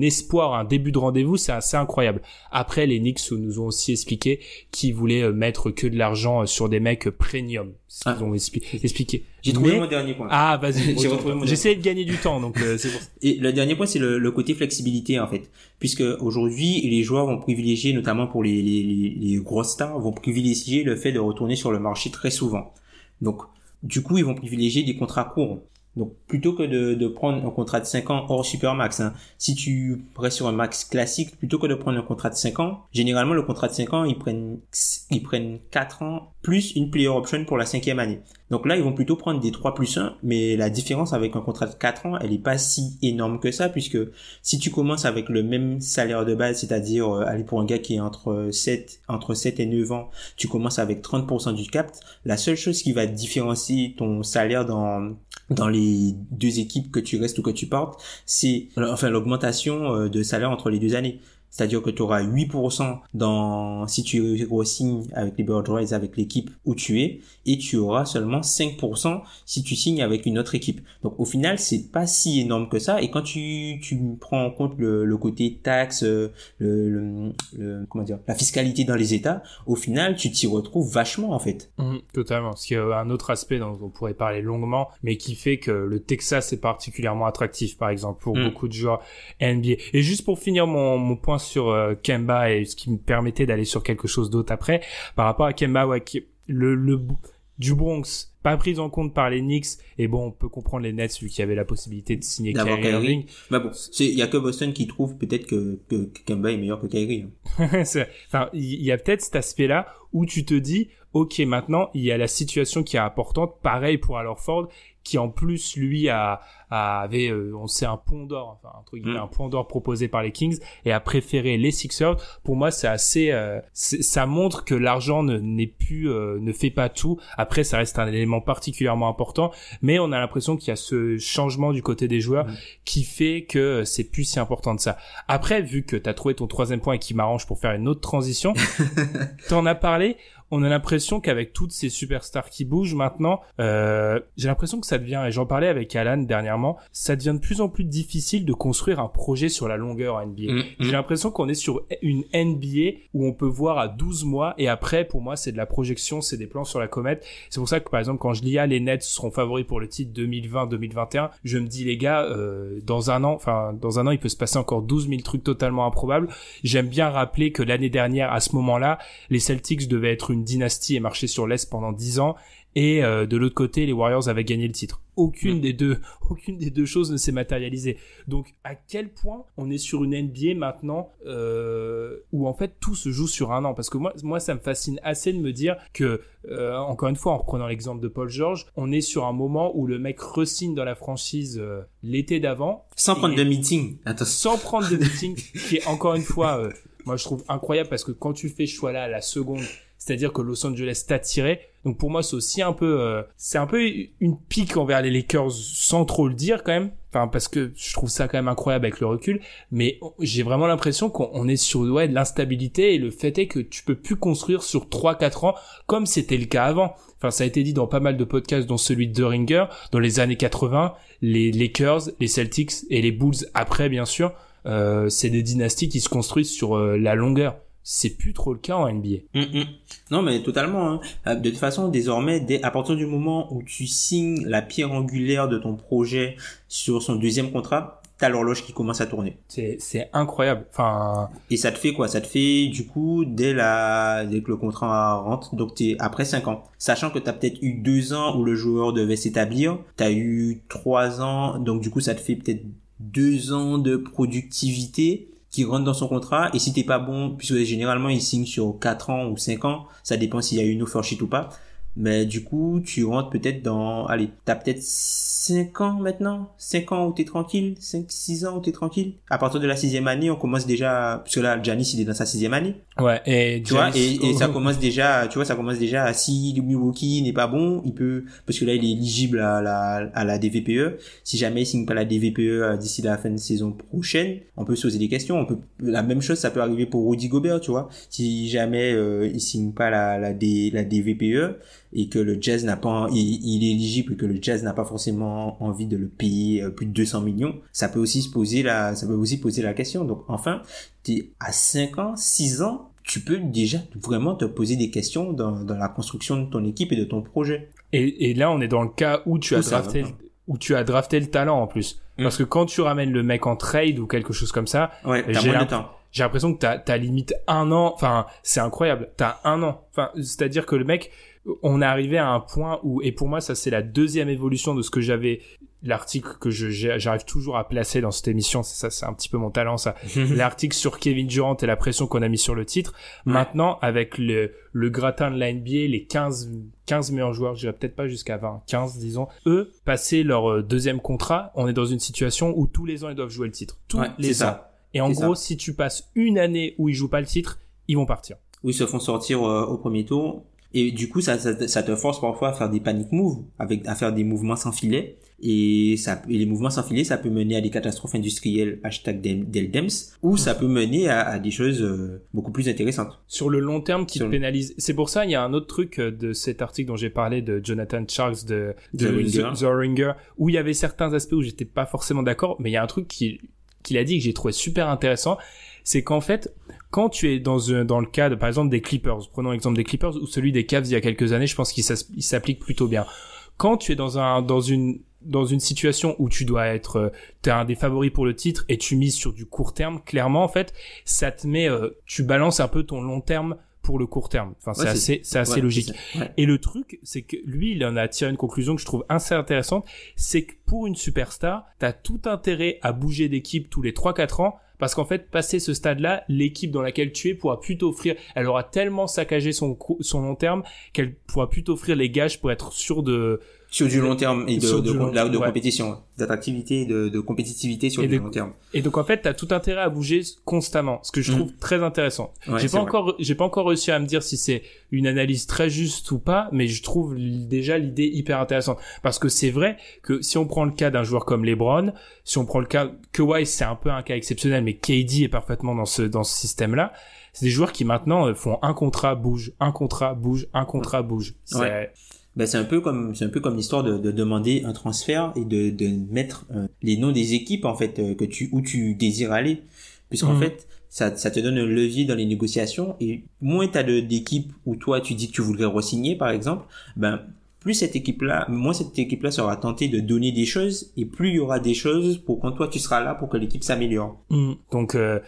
espoir, un début de rendez-vous, c'est assez incroyable. Après, les Knicks nous ont aussi expliqué qu'ils voulaient euh, mettre que de l'argent euh, sur des mecs premium. Ils ah. ont expliqué. J'ai trouvé mon dernier point. Ah, vas-y. J'essaie de gagner du temps, donc euh, c'est Et le dernier point, c'est le, côté flexibilité, en fait. Puisque aujourd'hui, les joueurs vont privilégier, notamment pour les, les, les grosses stars, vont privilégier le fait de retourner sur le marché très souvent. Donc, du coup, ils vont privilégier des contrats courts. Donc plutôt que de, prendre un contrat de 5 ans hors supermax, hein, si tu restes sur un max classique, plutôt que de prendre un contrat de 5 ans, généralement le contrat de 5 ans, ils prennent, ils prennent 4 ans plus une player option pour la cinquième année. Donc là, ils vont plutôt prendre des 3 plus 1, mais la différence avec un contrat de 4 ans, elle est pas si énorme que ça, puisque si tu commences avec le même salaire de base, c'est-à-dire euh, aller pour un gars qui est entre 7, entre 7 et 9 ans, tu commences avec 30% du cap, la seule chose qui va différencier ton salaire dans dans les deux équipes que tu restes ou que tu portes, c'est enfin l'augmentation euh, de salaire entre les deux années. C'est-à-dire que tu auras 8% dans si tu re-signes avec les Bird avec l'équipe où tu es et tu auras seulement 5% si tu signes avec une autre équipe. Donc au final, c'est pas si énorme que ça et quand tu tu prends en compte le, le côté taxe le, le, le, comment dire la fiscalité dans les États, au final, tu t'y retrouves vachement en fait. Mmh, totalement. Ce qui est un autre aspect dont on pourrait parler longuement, mais qui fait que le Texas est particulièrement attractif, par exemple, pour mmh. beaucoup de joueurs NBA. Et juste pour finir mon, mon point sur euh, Kemba et ce qui me permettait d'aller sur quelque chose d'autre après. Par rapport à Kemba, ouais, le, le du Bronx, pas pris en compte par les Knicks. Et bon, on peut comprendre les Nets vu qu'il y avait la possibilité de signer Kyrie Irving. Mais bon, il y a que Boston qui trouve peut-être que, que, Kemba est meilleur que Kyrie. Hein. enfin, il y a peut-être cet aspect-là où tu te dis, ok, maintenant il y a la situation qui est importante. Pareil pour Alors Ford, qui en plus lui a, avait euh, on sait un pont d'or enfin un truc mm. un pont d'or proposé par les Kings et a préféré les Sixers pour moi c'est assez euh, ça montre que l'argent ne n'est plus euh, ne fait pas tout après ça reste un élément particulièrement important mais on a l'impression qu'il y a ce changement du côté des joueurs mm. qui fait que c'est plus si important de ça après vu que tu as trouvé ton troisième point et qui m'arrange pour faire une autre transition t'en as parlé on a l'impression qu'avec toutes ces superstars qui bougent maintenant, euh, j'ai l'impression que ça devient, et j'en parlais avec Alan dernièrement, ça devient de plus en plus difficile de construire un projet sur la longueur NBA. Mm, mm. J'ai l'impression qu'on est sur une NBA où on peut voir à 12 mois et après, pour moi, c'est de la projection, c'est des plans sur la comète. C'est pour ça que, par exemple, quand je lis à ah, les Nets seront favoris pour le titre 2020-2021, je me dis, les gars, euh, dans un an, enfin, dans un an, il peut se passer encore 12 000 trucs totalement improbables. J'aime bien rappeler que l'année dernière, à ce moment-là, les Celtics devaient être une dynastie et marché sur l'Est pendant 10 ans et euh, de l'autre côté les Warriors avaient gagné le titre. Aucune mm. des deux aucune des deux choses ne s'est matérialisée. Donc à quel point on est sur une NBA maintenant euh, où en fait tout se joue sur un an? Parce que moi moi ça me fascine assez de me dire que euh, encore une fois en reprenant l'exemple de Paul George, on est sur un moment où le mec resigne dans la franchise l'été d'avant sans prendre de meeting. Sans prendre de meeting qui est encore une fois moi je trouve incroyable parce que quand tu fais ce choix là à la seconde c'est-à-dire que Los Angeles t'a tiré. Donc pour moi, c'est aussi un peu, euh, c'est un peu une pique envers les Lakers sans trop le dire quand même. Enfin parce que je trouve ça quand même incroyable avec le recul. Mais j'ai vraiment l'impression qu'on est sur ouais de l'instabilité et le fait est que tu peux plus construire sur 3-4 ans comme c'était le cas avant. Enfin ça a été dit dans pas mal de podcasts, dont celui de Ringer, dans les années 80, les Lakers, les Celtics et les Bulls après bien sûr. Euh, c'est des dynasties qui se construisent sur euh, la longueur c'est plus trop le cas en NBA. Mm, mm. Non, mais totalement. Hein. Euh, de toute façon, désormais, dès, à partir du moment où tu signes la pierre angulaire de ton projet sur son deuxième contrat, t'as l'horloge qui commence à tourner. C'est, incroyable. Enfin. Et ça te fait quoi? Ça te fait du coup dès la dès que le contrat rentre, donc t'es après 5 ans, sachant que t'as peut-être eu deux ans où le joueur devait s'établir, t'as eu trois ans, donc du coup ça te fait peut-être deux ans de productivité qui rentre dans son contrat et si t'es pas bon puisque généralement il signe sur 4 ans ou 5 ans ça dépend s'il y a une offer sheet ou pas mais du coup, tu rentres peut-être dans, allez, t'as peut-être 5 ans maintenant, 5 ans où t'es tranquille, 5, 6 ans où t'es tranquille. À partir de la sixième année, on commence déjà, puisque là, Janice, il est dans sa sixième année. Ouais, et tu vois, et, et ça commence déjà, tu vois, ça commence déjà à si Milwaukee n'est pas bon, il peut, parce que là, il est éligible à la, à la DVPE. Si jamais il signe pas la DVPE euh, d'ici la fin de saison prochaine, on peut se poser des questions. On peut, la même chose, ça peut arriver pour Rudy Gobert, tu vois. Si jamais euh, il signe pas la, la, D, la DVPE, et que le Jazz n'a pas, il, est éligible et que le Jazz n'a pas forcément envie de le payer euh, plus de 200 millions, ça peut aussi se poser la, ça peut aussi poser la question. Donc enfin, es à 5 ans, 6 ans, tu peux déjà vraiment te poser des questions dans, dans la construction de ton équipe et de ton projet. Et, et là, on est dans le cas où tu as drafté, où tu as drafté le talent en plus. Mm. Parce que quand tu ramènes le mec en trade ou quelque chose comme ça, ouais, j'ai j'ai l'impression que t'as as limite un an. Enfin, c'est incroyable. T'as un an. Enfin, c'est-à-dire que le mec, on est arrivé à un point où, et pour moi, ça c'est la deuxième évolution de ce que j'avais, l'article que j'arrive toujours à placer dans cette émission, ça c'est un petit peu mon talent ça, l'article sur Kevin Durant et la pression qu'on a mis sur le titre. Maintenant, avec le, le gratin de la NBA, les 15, 15 meilleurs joueurs, je peut-être pas jusqu'à 20, 15 disons, eux, passer leur euh, deuxième contrat, on est dans une situation où tous les ans ils doivent jouer le titre. Tous les ans. Et en gros, si tu passes une année où ils jouent pas le titre, ils vont partir. Ou ils se font sortir euh, au premier tour Et du coup, ça, ça, ça, te force parfois à faire des panic moves, avec, à faire des mouvements sans filet. Et, ça, et les mouvements sans filet, ça peut mener à des catastrophes industrielles, hashtag Deldems, ou ça peut mener à, à des choses euh, beaucoup plus intéressantes. Sur le long terme qui te pénalise. C'est pour ça, il y a un autre truc euh, de cet article dont j'ai parlé de Jonathan Charles de, de The, Ringer, où il y avait certains aspects où j'étais pas forcément d'accord, mais il y a un truc qui qu'il a dit que j'ai trouvé super intéressant, c'est qu'en fait, quand tu es dans, dans le cas de, par exemple, des Clippers, prenons l'exemple des Clippers ou celui des Cavs il y a quelques années, je pense qu'il s'applique plutôt bien. Quand tu es dans un, dans une, dans une situation où tu dois être, euh, tu es un des favoris pour le titre et tu mises sur du court terme, clairement, en fait, ça te met, euh, tu balances un peu ton long terme pour le court terme. Enfin, c'est assez, c'est assez logique. Et le truc, c'est que lui, il en a tiré une conclusion que je trouve assez intéressante, c'est que pour une superstar, t'as tout intérêt à bouger d'équipe tous les 3-4 ans parce qu'en fait, passer ce stade-là, l'équipe dans laquelle tu es pourra plus t'offrir, elle aura tellement saccagé son, son long terme qu'elle pourra plus t'offrir les gages pour être sûr de, sur du long terme et de, de, de, de compétition, d'attractivité, de, de compétitivité sur du long terme. Et donc en fait, t'as tout intérêt à bouger constamment, ce que je trouve mm. très intéressant. j'ai pas encore, j'ai pas encore réussi à me dire si c'est une analyse très juste ou pas, mais je trouve déjà l'idée hyper intéressante parce que c'est vrai que si on prend le cas d'un joueur comme LeBron, si on prend le cas Kawhi, c'est un peu un cas exceptionnel, mais KD est parfaitement dans ce dans ce système-là. C'est des joueurs qui maintenant euh, font un contrat bouge, un contrat bouge, un contrat bouge. C'est ben c'est un peu comme c'est un peu comme l'histoire de, de, demander un transfert et de, de mettre euh, les noms des équipes en fait euh, que tu où tu désires aller puisqu'en mhm. fait ça, ça te donne un levier dans les négociations et moins t'as d'équipes où toi tu dis que tu voudrais re-signer par exemple ben plus cette équipe là moins cette équipe là sera tentée de donner des choses et plus il y aura des choses pour quand toi tu seras là pour que l'équipe s'améliore mhm. donc euh,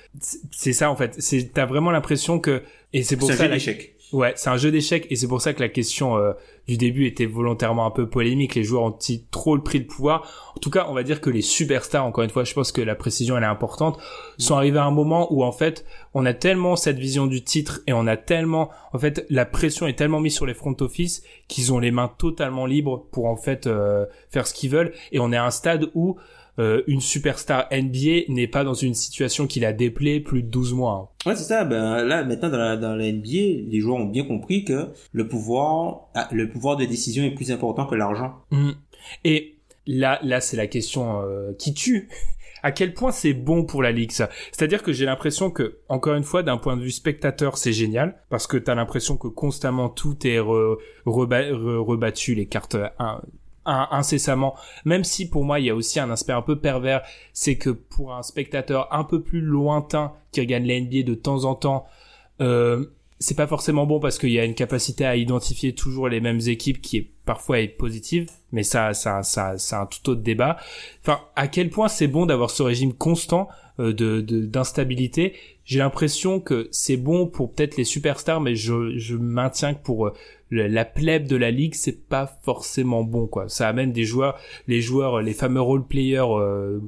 c'est ça en fait c'est t'as vraiment l'impression que et c'est pour ça l'échec Ouais, c'est un jeu d'échecs et c'est pour ça que la question euh, du début était volontairement un peu polémique. Les joueurs ont trop le prix de pouvoir? En tout cas, on va dire que les superstars, encore une fois, je pense que la précision elle est importante, sont arrivés à un moment où en fait, on a tellement cette vision du titre et on a tellement, en fait, la pression est tellement mise sur les front office qu'ils ont les mains totalement libres pour en fait euh, faire ce qu'ils veulent. Et on est à un stade où euh, une superstar NBA n'est pas dans une situation qui la déplaît plus de 12 mois. Ouais, c'est ça. Ben là, maintenant dans la, dans la NBA, les joueurs ont bien compris que le pouvoir, ah, le pouvoir de décision est plus important que l'argent. Mmh. Et là, là, c'est la question euh, qui tue. à quel point c'est bon pour la ligue ça? C'est-à-dire que j'ai l'impression que encore une fois d'un point de vue spectateur c'est génial parce que t'as l'impression que constamment tout est rebattu les cartes incessamment, même si pour moi il y a aussi un aspect un peu pervers, c'est que pour un spectateur un peu plus lointain qui regarde la NBA de temps en temps, euh, c'est pas forcément bon parce qu'il y a une capacité à identifier toujours les mêmes équipes qui est parfois est positive, mais ça, ça, ça, c'est un tout autre débat. Enfin, à quel point c'est bon d'avoir ce régime constant euh, de d'instabilité? J'ai l'impression que c'est bon pour peut-être les superstars, mais je, je maintiens que pour euh, la plèbe de la ligue, c'est pas forcément bon quoi. Ça amène des joueurs, les joueurs, les fameux role players euh,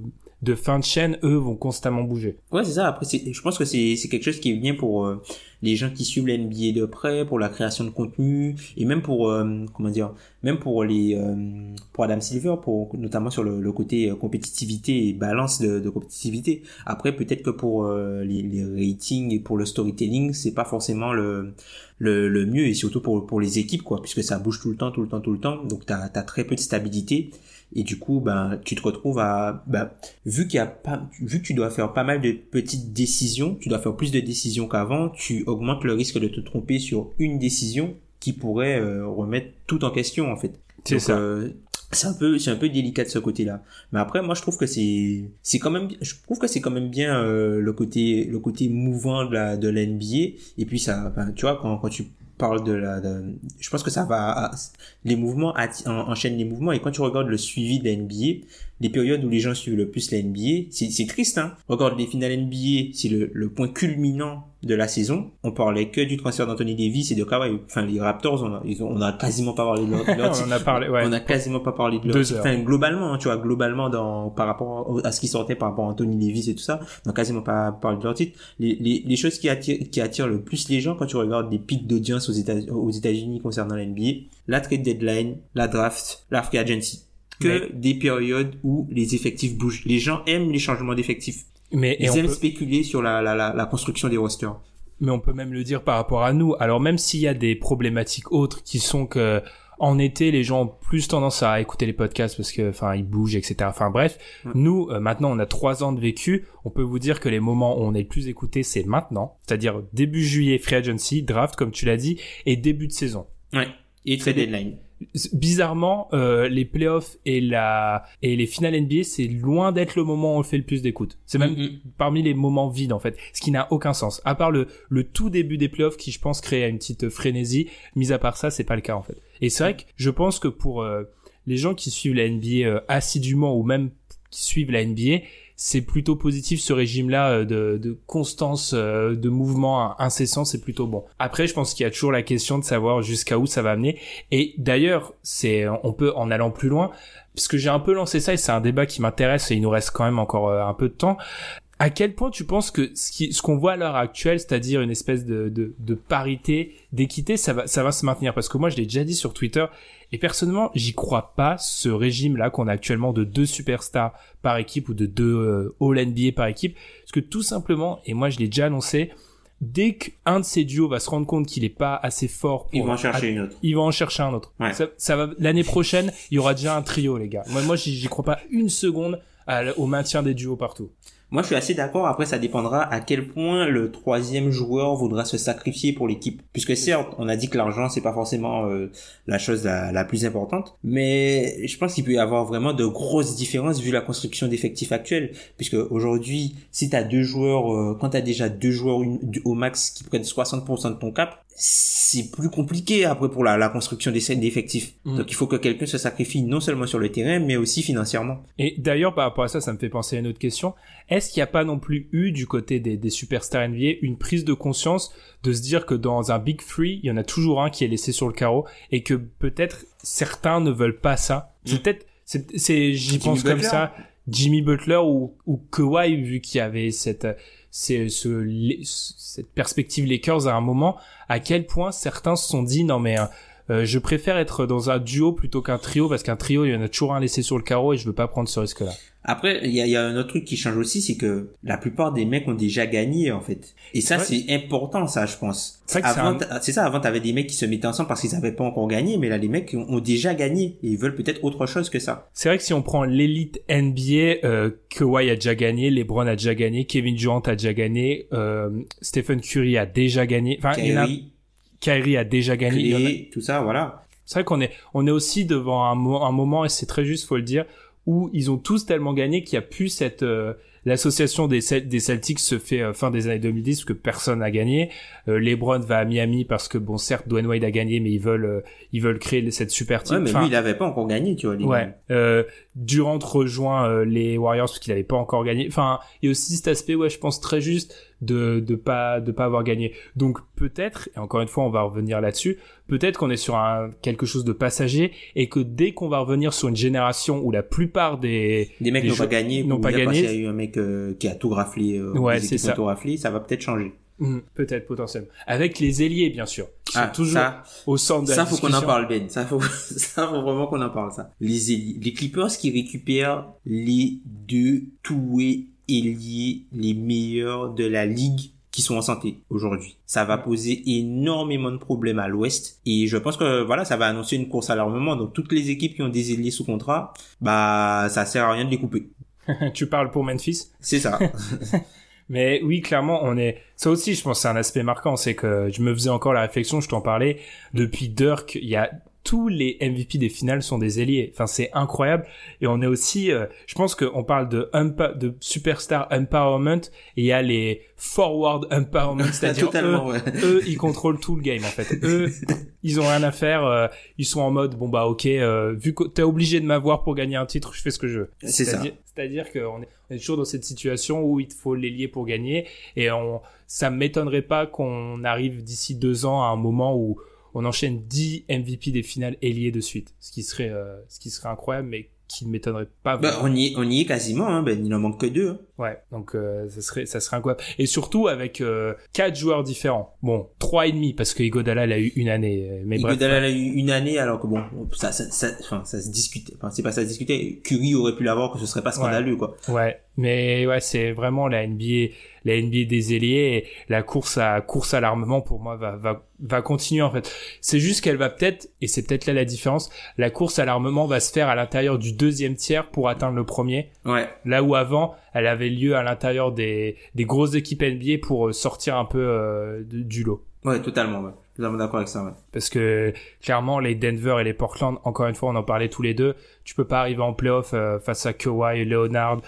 de fin de chaîne, eux vont constamment bouger. Ouais, c'est ça. Après, je pense que c'est quelque chose qui est bien pour euh, les gens qui suivent la NBA de près, pour la création de contenu et même pour euh, comment dire, même pour les pour Adam Silver, pour notamment sur le, côté compétitivité et balance de, de compétitivité. Après, peut-être que pour les, les ratings et pour le storytelling, c'est pas forcément le le, le mieux et surtout pour, pour les équipes quoi puisque ça bouge tout le temps tout le temps tout le temps donc tu as, très peu de stabilité et du coup ben tu te retrouves à ben, vu qu'il y a pas vu que tu dois faire pas mal de petites décisions tu dois faire plus de décisions qu'avant tu augmentes le risque de te tromper sur une décision qui pourrait euh, remettre tout en question en fait. C'est ça. euh, c'est un peu c'est un peu délicat de ce côté-là. Mais après moi je trouve que c'est c'est quand même je trouve que c'est quand même bien euh, le côté le côté mouvant de la de l'NBA et puis ça tu vois quand quand tu parles de la je pense que ça va les mouvements enchaînent les mouvements et quand tu regardes le suivi de NBA les périodes où les gens suivent le plus la NBA, c'est triste, hein. Regarde les finales NBA, c'est le, le, point culminant de la saison. On parlait que du transfert d'Anthony Davis et de Kawhi. Enfin, les Raptors, on a, ils ont, on a quasiment pas parlé de leur, on a parlé, ouais. On a quasiment pas parlé de leur, enfin, globalement, hein, tu vois, globalement dans, par rapport à ce qui sortait par rapport à Anthony Davis et tout ça, on a quasiment pas parlé de leur titre. Les, les, les choses qui attirent, qui attirent le plus les gens quand tu regardes des pics d'audience aux États, aux États-Unis concernant la NBA, la trade deadline, la draft, la free agency que des périodes où les effectifs bougent. Les gens aiment les changements d'effectifs. Mais ils aiment spéculer sur la, la, la, la, construction des rosters. Mais on peut même le dire par rapport à nous. Alors même s'il y a des problématiques autres qui sont que en été, les gens ont plus tendance à écouter les podcasts parce que, enfin, ils bougent, etc. Enfin, bref, nous, euh, maintenant, on a trois ans de vécu. On peut vous dire que les moments où on est le plus écouté, c'est maintenant, c'est-à-dire début juillet, free agency, draft, comme tu l'as dit, et début de saison. Ouais. Et trade deadline bizarrement, euh, les playoffs et la et les finales NBA, c'est loin d'être le moment où on fait le plus d'écoute. C'est même Mm-hmm. parmi les moments vides en fait, ce qui n'a aucun sens. À part le le tout début des playoffs qui, je pense, crée une petite frénésie. Mis à part ça, c'est pas le cas en fait. Et c'est vrai que je pense que pour euh, les gens qui suivent la NBA euh, assidûment ou même qui suivent la NBA, c'est plutôt positif ce régime-là euh, de, de constance euh, de mouvement incessant, c'est plutôt bon. Après, je pense qu'il y a toujours la question de savoir jusqu'à où ça va amener. Et d'ailleurs, c'est on peut en allant plus loin, parce que j'ai un peu lancé ça et c'est un débat qui m'intéresse et il nous reste quand même encore euh, un peu de temps. À quel point tu penses que ce qui, ce qu'on voit à l'heure actuelle, c'est-à-dire une espèce de, de, de parité, d'équité, ça va, ça va se maintenir? Parce que moi, je l'ai déjà dit sur Twitter, et personnellement, j'y crois pas, ce régime-là qu'on a actuellement de deux superstars par équipe ou de deux euh, All-NBA par équipe. Parce que tout simplement, et moi je l'ai déjà annoncé, dès qu'un de ces duos va se rendre compte qu'il est pas assez fort pour... Ils vont en chercher une autre. Il va en chercher un autre. Ouais. Ça, ça va, l'année prochaine, il y aura déjà un trio, les gars. Moi, moi j'y crois pas une seconde à au maintien des duos partout. Moi, je suis assez d'accord. Après, ça dépendra à quel point le troisième joueur voudra se sacrifier pour l'équipe. Puisque certes, on a dit que l'argent, c'est pas forcément euh, la chose la, plus importante. Mais je pense qu'il peut y avoir vraiment de grosses différences vu la construction d'effectifs actuels. Puisque aujourd'hui, si t'as deux joueurs, euh, quand t'as déjà deux joueurs au max qui prennent 60% de ton cap, c'est plus compliqué après pour la, la construction des d'effectifs. Mm. Donc il faut que quelqu'un se sacrifie non seulement sur le terrain, mais aussi financièrement. Et d'ailleurs, par rapport à ça, ça me fait penser à une autre question. Est-ce qu'il n'y a pas non plus eu, du côté des, des superstars NBA, une prise de conscience de se dire que dans un Big Three, il y en a toujours un qui est laissé sur le carreau et que peut-être certains ne veulent pas ça? C'est peut-être, c'est, c'est- j'y pense comme ça, Jimmy Butler ou, ou Kawhi, vu qu'il y avait cette, c'est, cette perspective Lakers à un moment, à quel point certains se sont dit, non mais, euh, euh, je préfère être dans un duo plutôt qu'un trio parce qu'un trio il y en a toujours un laissé sur le carreau et je veux pas prendre ce risque là. Après, il y a, il y a un autre truc qui change aussi, c'est que la plupart des mecs ont déjà gagné en fait. Et ça, Ouais. c'est important, ça, je pense. C'est un- ça. Avant, t'avais des mecs qui se mettaient ensemble parce qu'ils avaient pas encore gagné, mais là, les mecs ont, ont déjà gagné et ils veulent peut-être autre chose que ça. C'est vrai que si on prend l'élite NBA, euh, Kawhi a déjà gagné, LeBron a déjà gagné, Kevin Durant a déjà gagné, euh, Stephen Curry a déjà gagné, enfin il a- Kyrie, Kyrie a déjà gagné. il y en a- Clay, tout ça, voilà. C'est vrai qu'on est, on est aussi devant un, mo- un moment, et c'est très juste, faut le dire, où ils ont tous tellement gagné qu'il y a plus cette, euh, l'association des, des Celtics se fait euh, fin des années 2010 parce que personne n'a gagné. Euh, LeBron va à Miami parce que bon, certes, Dwayne Wade a gagné, mais ils veulent, euh, ils veulent créer cette super team. Ouais, mais Enfin, lui, il avait pas encore gagné, tu vois. Ouais. Euh, Durant rejoint les Warriors parce qu'il avait pas encore gagné. Enfin, il y a aussi cet aspect, ouais, je pense très juste de de pas de pas avoir gagné. Donc peut-être, et encore une fois, on va revenir là-dessus. Peut-être qu'on est sur un quelque chose de passager et que dès qu'on va revenir sur une génération où la plupart des Des mecs n'ont pas gagné, n'ont pas il gagné. qu'il y a eu un mec euh, qui a tout raflé, euh, Ouais, c'est ça. tout raflé, ça va peut-être changer. Hmm, peut-être potentiellement avec les ailiers bien sûr qui sont Ah, toujours ça, au centre de la Ça, faut qu'on en parle, Ben. Ça, faut, ça, faut vraiment qu'on en parle, ça. Les, ailiers- les Clippers qui récupèrent les deux toués ailiers les meilleurs de la ligue qui sont en santé aujourd'hui. Ça va poser énormément de problèmes à l'ouest. Et je pense que, voilà, ça va annoncer une course à l'armement. Donc, toutes les équipes qui ont des ailiers sous contrat, bah, ça sert à rien de les couper. tu parles pour Memphis? C'est ça. Mais oui, clairement, on est. Ça aussi, je pense, c'est un aspect marquant, c'est que je me faisais encore la réflexion, je t'en parlais. Depuis Dirk, il y a tous les MVP des finales sont des ailiers. Enfin, c'est incroyable. Et on est aussi, euh, je pense qu'on parle de superstar empowerment et il y a les forward empowerment, c'est-à-dire eux, ouais. eux, ils contrôlent tout le game en fait. Eux, ils ont rien à faire. euh, ils sont en mode bon bah ok, euh, vu que t'es obligé de m'avoir pour gagner un titre, je fais ce que je veux. C'est ça. C'est-à-dire- qu'on est, on est toujours dans cette situation où il faut les lier pour gagner et on, ça m'étonnerait pas qu'on arrive d'ici deux ans à un moment où on enchaîne 10 MVP des finales ailiés de suite, ce qui serait, euh, ce qui serait incroyable, mais qui ne m'étonnerait pas. Bah, vraiment. on y est, on y est quasiment, hein, Ben. Il en manque que deux. hein. Ouais, donc euh, ça serait ça serait incroyable. Et surtout avec euh, quatre joueurs différents. Bon, trois et demi parce que Igodala a eu une année. euh, Mais bref. Iguodala a eu une année alors que bon, ça, ça, ça, enfin, ça se discutait. Enfin, c'est pas ça se discutait. Curry aurait pu l'avoir que ce serait pas scandaleux quoi. Ouais, mais ouais, c'est vraiment la NBA, la NBA des ailiers et la course à course à l'armement pour moi va va va continuer en fait. C'est juste qu'elle va peut-être et c'est peut-être là la différence, la course à l'armement va se faire à l'intérieur du deuxième tiers pour atteindre le premier, Ouais. là où avant, elle avait lieu à l'intérieur des des grosses équipes NBA pour euh, sortir un peu euh, de- du lot. Ouais, totalement. Ouais. Totalement d'accord avec ça. Ouais. Parce que clairement, les Denver et les Portland, encore une fois, on en parlait tous les deux, tu peux pas arriver en playoff euh, face à Kawhi, Leonard,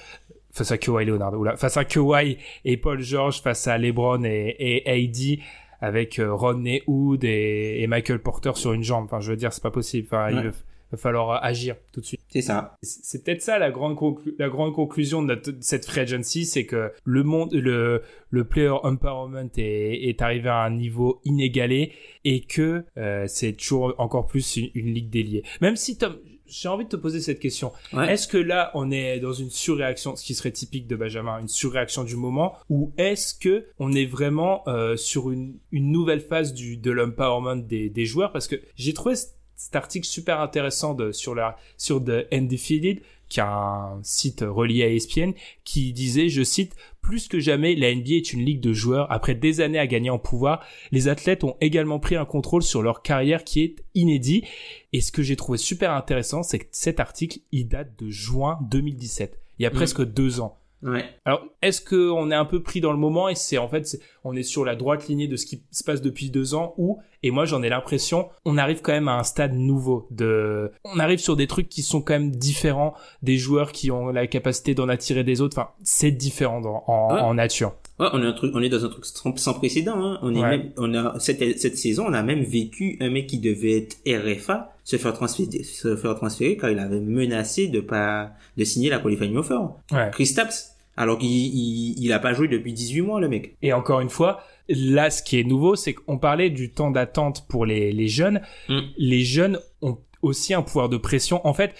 face à Kawhi Leonard, oula, face à Kawhi et Paul George, face à LeBron et, et AD, avec euh, Rodney Hood et, et Michael Porter sur une jambe. Enfin, je veux dire, c'est pas possible. Enfin, Ouais. Va falloir agir tout de suite. C'est ça. C'est peut-être ça la grande conclu- la grande conclusion de, notre- de cette free agency, c'est que le monde, le le player empowerment est, est arrivé à un niveau inégalé et que euh, c'est toujours encore plus une, une ligue déliée. Même si Tom, j'ai envie de te poser cette question. Ouais. Est-ce que là on est dans une surréaction, ce qui serait typique de Benjamin, une surréaction du moment, ou est-ce que on est vraiment euh, sur une, une nouvelle phase du de l'empowerment des, des joueurs? Parce que j'ai trouvé cet article super intéressant de, sur la sur The Undefeated, qui a un site relié à ESPN, qui disait, je cite, plus que jamais, la NBA est une ligue de joueurs. Après des années à gagner en pouvoir, les athlètes ont également pris un contrôle sur leur carrière qui est inédit. Et ce que j'ai trouvé super intéressant, c'est que cet article, il date de juin 2017. Il y a Mhm. presque deux ans. Ouais. Alors, est-ce qu'on est un peu pris dans le moment et c'est en fait, on est sur la droite lignée de ce qui se passe depuis deux ans ou, et moi j'en ai l'impression, on arrive quand même à un stade nouveau de, on arrive sur des trucs qui sont quand même différents, des joueurs qui ont la capacité d'en attirer des autres, enfin, c'est différent dans- en, Ouais. en nature. Ouais, on est un truc, on est dans un truc sans, sans précédent. Hein. On est Ouais. même, on a cette, cette saison, on a même vécu un mec qui devait être RFA se faire transférer, se faire transférer car il avait menacé de pas de signer la qualifying offer. Ouais. Chris Stapps, alors qu'il il, il a pas joué depuis 18 mois le mec. Et encore une fois, là, ce qui est nouveau, c'est qu'on parlait du temps d'attente pour les, les jeunes. Mm. Les jeunes ont aussi un pouvoir de pression. En fait,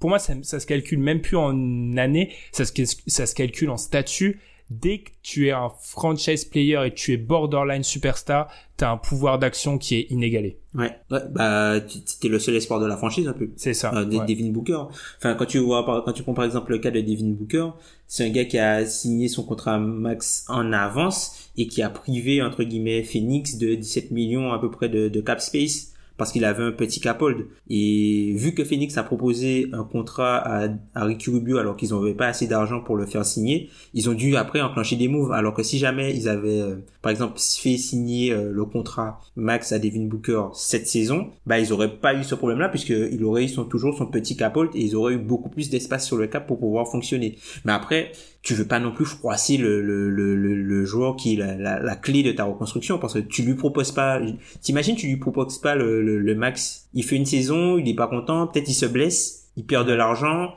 pour moi, ça, ça se calcule même plus en année, ça se, ça se calcule en statut. Dès que tu es un franchise player et que tu es borderline superstar, t'as un pouvoir d'action qui est inégalé. Ouais. ouais bah, t'es le seul espoir de la franchise un peu. C'est ça. Euh, ouais. Devin Booker. Enfin, quand tu vois, quand tu prends par exemple le cas de Devin Booker, c'est un gars qui a signé son contrat max en avance et qui a privé entre guillemets Phoenix de 17 millions à peu près de, de cap space parce qu'il avait un petit cap hold. Et vu que Phoenix a proposé un contrat à, à Ricky Rubio alors qu'ils n'avaient pas assez d'argent pour le faire signer, ils ont dû après enclencher des moves. Alors que si jamais ils avaient, euh, par exemple, fait signer euh, le contrat max à Devin Booker cette saison, bah ils auraient pas eu ce problème-là puisque il aurait eu son, toujours son petit cap hold et ils auraient eu beaucoup plus d'espace sur le cap pour pouvoir fonctionner. Mais après, tu veux pas non plus froisser le, le, le, le, joueur qui est la, la, la clé de ta reconstruction parce que tu lui proposes pas, t'imagines, tu lui proposes pas le, le, max. Il fait une saison, il est pas content, peut-être il se blesse, il perd de l'argent.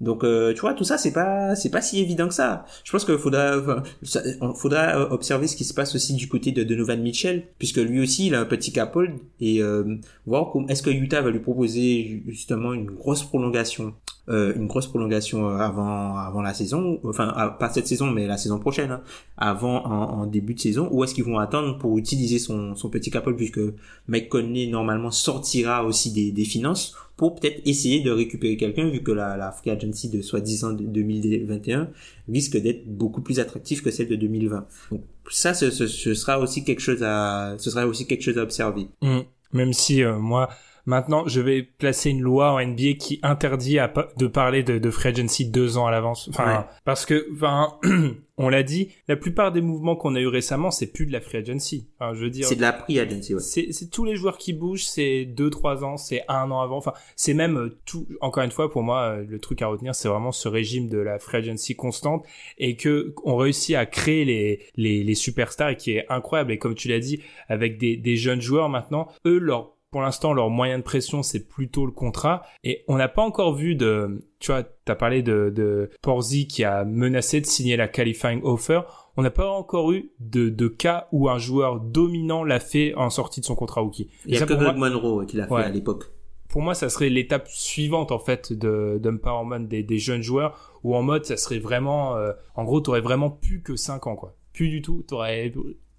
Donc euh, tu vois tout ça c'est pas c'est pas si évident que ça. Je pense qu'il faudra enfin, faudra euh, observer ce qui se passe aussi du côté de Donovan Mitchell puisque lui aussi il a un petit cap hold et euh, voir est-ce que Utah va lui proposer justement une grosse prolongation euh, une grosse prolongation euh, avant avant la saison enfin pas cette saison mais la saison prochaine hein, avant en, en début de saison ou est-ce qu'ils vont attendre pour utiliser son son petit cap hold puisque Mike Conley normalement sortira aussi des, des finances pour peut-être essayer de récupérer quelqu'un vu que la, la free agency de soi-disant de 2021 risque d'être beaucoup plus attractive que celle de 2020. Donc ça, ce, ce, ce sera aussi quelque chose à, ce sera aussi quelque chose à observer. Mm. Même si euh, moi, maintenant, je vais placer une loi en NBA qui interdit à de parler de, de free agency deux ans à l'avance. Enfin, Ouais. parce que, enfin, on l'a dit, la plupart des mouvements qu'on a eu récemment, c'est plus de la free agency. Enfin, je veux dire, C'est de la free agency, ouais. c'est tous les joueurs qui bougent, c'est deux trois ans, c'est un an avant. Enfin, c'est même euh, tout. Encore une fois, pour moi, euh, le truc à retenir, c'est vraiment ce régime de la free agency constante et que on réussit à créer les les, les superstars et qui est incroyable. Et comme tu l'as dit, avec des des jeunes joueurs maintenant, eux leur pour l'instant, leur moyen de pression, c'est plutôt le contrat. Et on n'a pas encore vu de, tu vois, t'as parlé de, de Porzi qui a menacé de signer la qualifying offer. On n'a pas encore eu de, de cas où un joueur dominant l'a fait en sortie de son contrat rookie. Il y a ça, que moi- Greg Monroe qui l'a fait à l'époque. pour pour moi, ça serait l'étape suivante en fait de d'empowerment des, des jeunes joueurs, où en mode, ça serait vraiment, euh, en gros, t'aurais vraiment plus que 5 ans, quoi. Plus du tout, t'aurais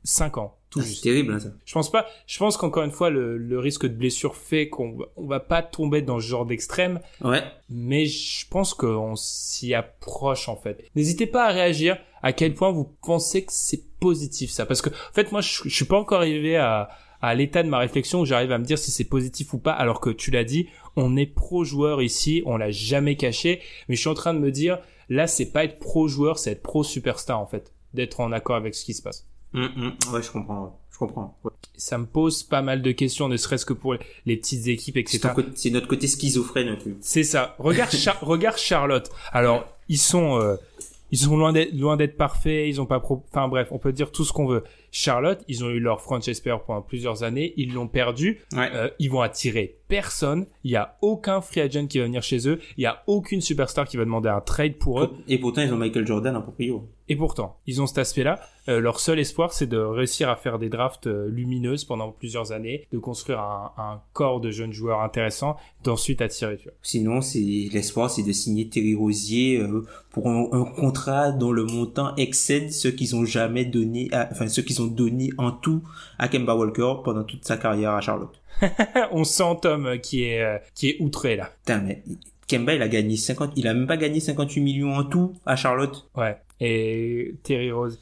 5 ans. Tout Ah, c'est terrible, hein, ça. Je pense pas. Je pense qu'encore une fois, le, le risque de blessure fait qu'on va- on va pas tomber dans ce genre d'extrême, Ouais. mais je pense qu'on s'y approche en fait. N'hésitez pas à réagir. À quel point vous pensez que c'est positif ça Parce que en fait, moi, je, je suis pas encore arrivé à à l'état de ma réflexion où j'arrive à me dire si c'est positif ou pas. Alors que tu l'as dit, on est pro joueur ici, on l'a jamais caché. Mais je suis en train de me dire, là, c'est pas être pro joueur, c'est être pro superstar en fait, d'être en accord avec ce qui se passe. Hum. Ouais, je comprends. Je comprends. Ouais. ça me pose pas mal de questions, ne serait-ce que pour les petites équipes, C'est etc. c'est notre côté schizophrène. C'est ça. Regarde, Char- regarde Charlotte. Alors, ils sont, euh, ils sont loin d'être, loin d'être parfaits. Ils ont pas pro... Enfin bref, on peut dire tout ce qu'on veut. Charlotte, ils ont eu leur franchise player pendant plusieurs années. Ils l'ont perdu. Ouais. Euh, ils vont attirer personne. Il y a aucun free agent qui va venir chez eux. Il y a aucune superstar qui va demander un trade pour eux. Et pourtant, ils ont Michael Jordan en proprio. Et pourtant, ils ont cet aspect-là. Euh, leur seul espoir, c'est de réussir à faire des drafts euh, lumineuses pendant plusieurs années, de construire un, un corps de jeunes joueurs intéressants, d'ensuite attirer. Tu vois. Sinon, c'est l'espoir, c'est de signer Terry Rosier euh, pour un, un contrat dont le montant excède ce qu'ils ont jamais donné, à- enfin ce qu'ils ont donné en tout à Kemba Walker pendant toute sa carrière à Charlotte. On sent Tom euh, qui est euh, qui est outré là. Putain, mais Kemba, il a gagné 50, il a même pas gagné 58 millions en tout à Charlotte. Ouais. Et Terry Rose.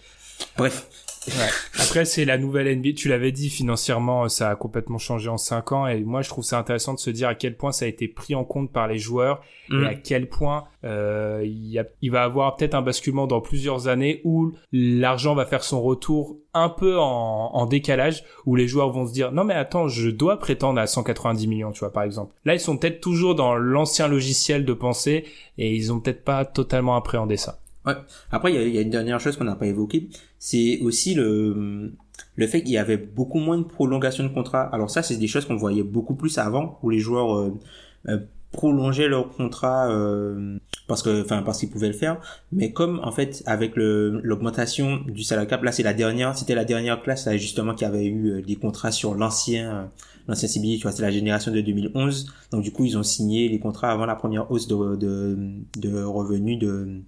Bref. Ouais. Après, c'est la nouvelle NBA. Tu l'avais dit, financièrement, ça a complètement changé en 5 ans. Et moi, je trouve ça intéressant de se dire à quel point ça a été pris en compte par les joueurs Mm. et à quel point euh, il, y a, il va avoir peut-être un basculement dans plusieurs années où l'argent va faire son retour un peu en, en décalage, où les joueurs vont se dire non mais attends, je dois prétendre à 190 millions, tu vois par exemple. Là, ils sont peut-être toujours dans l'ancien logiciel de pensée et ils ont peut-être pas totalement appréhendé ça. Ouais. Après, il y y a une dernière chose qu'on n'a pas évoquée, c'est aussi le le fait qu'il y avait beaucoup moins de prolongation de contrat. Alors ça, c'est des choses qu'on voyait beaucoup plus avant, où les joueurs euh, euh, prolongeaient leur contrat euh, parce que, enfin, parce qu'ils pouvaient le faire. Mais comme en fait, avec l'augmentation du salaire cap, là, c'est la dernière, c'était la dernière classe là, justement qui avait eu euh, des contrats sur l'ancien. L'ancien CBA, tu vois, c'est la génération de 2011. Donc du coup, ils ont signé les contrats avant la première hausse de, de, de revenus de,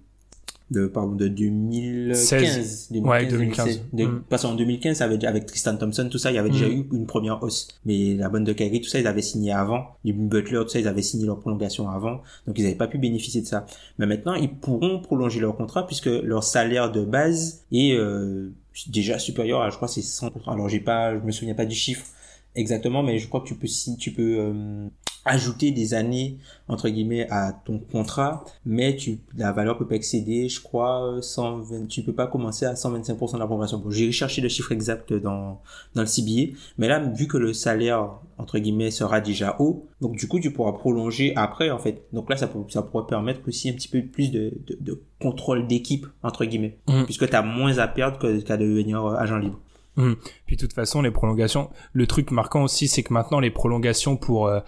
de pardon de 2015 Ouais, 2015. De- Mm. parce qu'en 2015 ça avait avec Tristan Thompson tout ça il y avait déjà Mm. eu une première hausse. Mais la bande de Kyrie tout ça ils avaient signé avant. Les Butler tout ça ils avaient signé leur prolongation avant. Donc ils n'avaient pas pu bénéficier de ça. Mais maintenant ils pourront prolonger leur contrat puisque leur salaire de base est euh, déjà supérieur à je crois c'est 100 alors j'ai pas je me souviens pas du chiffre exactement mais je crois que tu peux si tu peux euh, ajouter des années entre guillemets à ton contrat mais tu la valeur peut pas excéder je crois euh, 120 tu peux pas commencer à 125% de la progression bon j'ai recherché le chiffre exact dans dans le CBA mais là vu que le salaire entre guillemets sera déjà haut donc du coup tu pourras prolonger après en fait donc là ça, pour- ça pourrait permettre aussi un petit peu plus de, de, de contrôle d'équipe entre guillemets Mhm. puisque tu as moins à perdre que- qu'à devenir euh, agent libre Hum. Puis de toute façon, les prolongations, le truc marquant aussi, c'est que maintenant les prolongations pour euh,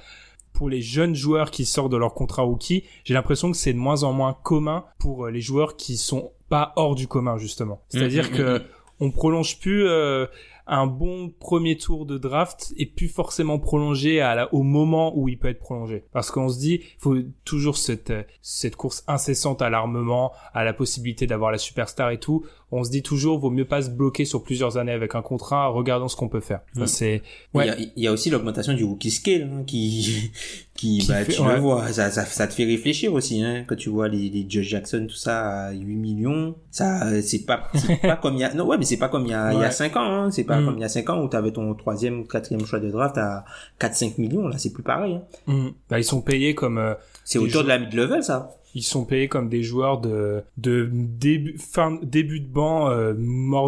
pour les jeunes joueurs qui sortent de leur contrat rookie, j'ai l'impression que c'est de moins en moins commun pour euh, les joueurs qui sont pas hors du commun justement. C'est-à-dire Mhm, que mhm. on prolonge plus euh, un bon premier tour de draft et plus forcément prolongé à la, au moment où il peut être prolongé. Parce qu'on se dit, il faut toujours cette, euh, cette course incessante à l'armement, à la possibilité d'avoir la superstar et tout. On se dit toujours, vaut mieux pas se bloquer sur plusieurs années avec un contrat, regardons ce qu'on peut faire. Ça, Mm. c'est, Il, ouais. y a, il y a aussi l'augmentation du rookie scale hein, qui, qui, Qui bah, fait- tu ouais. le vois, ça, ça, ça te fait réfléchir aussi, hein, quand tu vois les, les Josh Jackson, tout ça à 8 millions, ça, euh, c'est pas, c'est pas comme il y a, non, ouais, mais c'est pas comme il y a, il y a Ouais. 5 ans, hein, c'est pas Mm. comme il y a 5 ans où t'avais ton troisième ou quatrième choix de draft à 4-5 millions, là, c'est plus pareil, hein. Mm. Bah, ils sont payés comme, euh, C'est autour de la mid-level, ça. ils sont payés comme des joueurs de de début fin début de banc euh,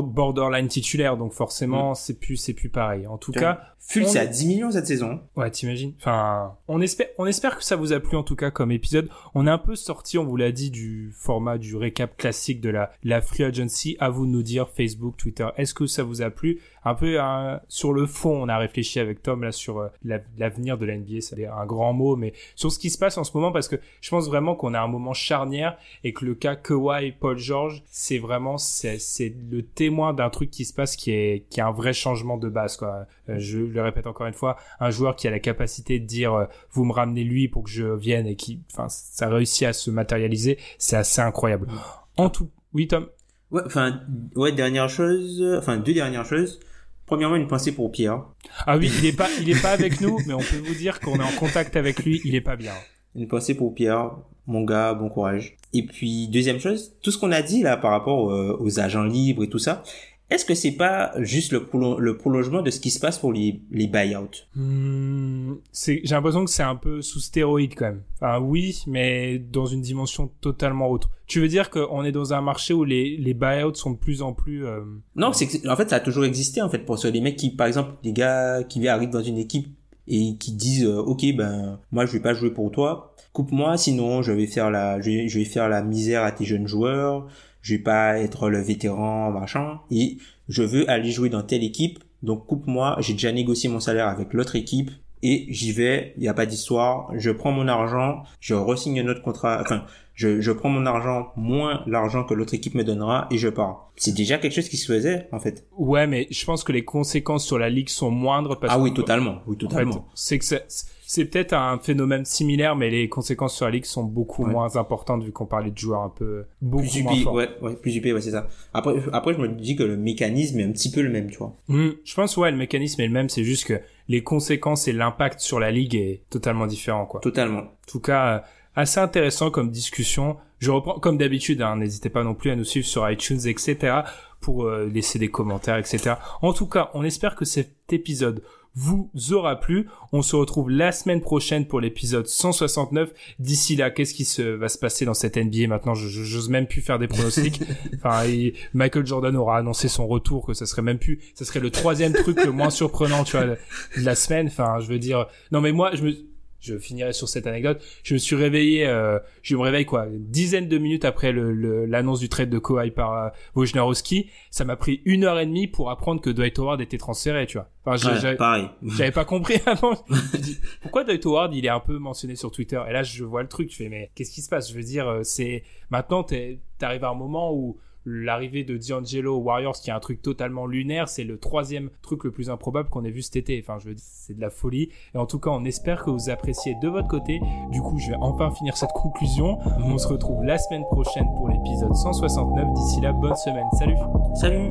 borderline titulaire donc forcément c'est plus c'est plus pareil en tout cas on- c'est à 10 millions cette saison. ouais t'imagines enfin on espère on espère que ça vous a plu en tout cas comme épisode on est un peu sorti on vous l'a dit du format du récap classique de la la free agency à vous de nous dire Facebook Twitter est-ce que ça vous a plu? Un peu sur le fond, on a réfléchi avec Tom là sur euh, l'avenir de la NBA, c'est un grand mot, mais sur ce qui se passe en ce moment parce que je pense vraiment qu'on a un moment charnière et que le cas Kawhi Paul George, c'est vraiment c'est le témoin d'un truc qui se passe qui est qui est un vrai changement de base quoi. Euh, je le répète encore une fois, un joueur qui a la capacité de dire euh, vous me ramenez lui pour que je vienne et qui enfin ça réussit à se matérialiser, c'est assez incroyable. En tout, oui Tom? Ouais, enfin, ouais, dernière chose, enfin, deux dernières choses. Premièrement, une pensée pour Pierre. Ah oui, il est pas, il est pas avec nous, mais on peut vous dire qu'on est en contact avec lui, il est pas bien. Une pensée pour Pierre, mon gars, bon courage. Et puis, deuxième chose, tout ce qu'on a dit là par rapport euh, aux agents libres et tout ça, est-ce que c'est pas juste le, le, prolongement de ce qui se passe pour les, les buyouts? Hmm, J'ai l'impression que c'est un peu sous stéroïde quand même. Enfin oui, mais dans une dimension totalement autre. Tu veux dire qu'on est dans un marché où les, les buyouts sont de plus en plus... Euh... Non, c'est en fait ça a toujours existé en fait pour ceux les mecs qui, par exemple, des gars qui arrivent dans une équipe et qui disent euh, ok ben moi je vais pas jouer pour toi coupe-moi sinon je vais faire la je vais, je vais faire la misère à tes jeunes joueurs je vais pas être le vétéran, machin, et je veux aller jouer dans telle équipe, donc coupe-moi, j'ai déjà négocié mon salaire avec l'autre équipe, et j'y vais, il n'y a pas d'histoire, je prends mon argent, je resigne un autre contrat, enfin, je, je prends mon argent moins l'argent que l'autre équipe me donnera et je pars. C'est déjà quelque chose qui se faisait, en fait. Ouais, mais je pense que les conséquences sur la ligue sont moindres parce ah oui, totalement, oui, totalement. c'est que c'est peut-être un phénomène similaire, mais les conséquences sur la ligue sont beaucoup moins importantes vu qu'on parlait de joueurs un peu beaucoup plus moins Ouais, ouais, plus UP, ouais, c'est ça. Après, après, je me dis que le mécanisme est un petit peu le même, tu vois. Mmh, je pense, ouais, le mécanisme est le même, c'est juste que les conséquences et l'impact sur la ligue est totalement différent, quoi. Totalement. En tout cas, euh, assez intéressant comme discussion. Je reprends comme d'habitude, hein, n'hésitez pas non plus à nous suivre sur iTunes, etc. pour euh, laisser des commentaires, etc. En tout cas, on espère que cet épisode vous aura plu. On se retrouve la semaine prochaine pour l'épisode 169. D'ici là, qu'est-ce qui se va se passer dans cette NBA maintenant? Je j'ose même plus faire des pronostics. enfin, Michael Jordan aura annoncé son retour, que ça serait même plus, ça serait le troisième truc le moins surprenant, tu vois, de la semaine. Enfin, je veux dire, non mais moi, je me je finirai sur cette anecdote. Je me suis réveillé, euh, je me réveille quoi, une dizaine de minutes après l'annonce le, du trade de Kawhi par euh, Wojnarowski. Ça m'a pris une heure et demie pour apprendre que Dwight Howard était transféré, tu vois. Enfin, pareil. J'avais pas compris avant. pourquoi Dwight Howard, il est un peu mentionné sur Twitter? Et là, je vois le truc, je fais, mais qu'est-ce qui se passe? Je veux dire, euh, c'est maintenant, t'arrives à un moment où l'arrivée de D'Angelo aux Warriors, qui est un truc totalement lunaire, c'est le troisième truc le plus improbable qu'on ait vu cet été. Enfin, je veux dire, c'est de la folie. Et en tout cas, on espère que vous appréciez de votre côté. Du coup, je vais enfin finir cette conclusion. On se retrouve la semaine prochaine pour l'épisode 169. D'ici là, bonne semaine. Salut. Salut.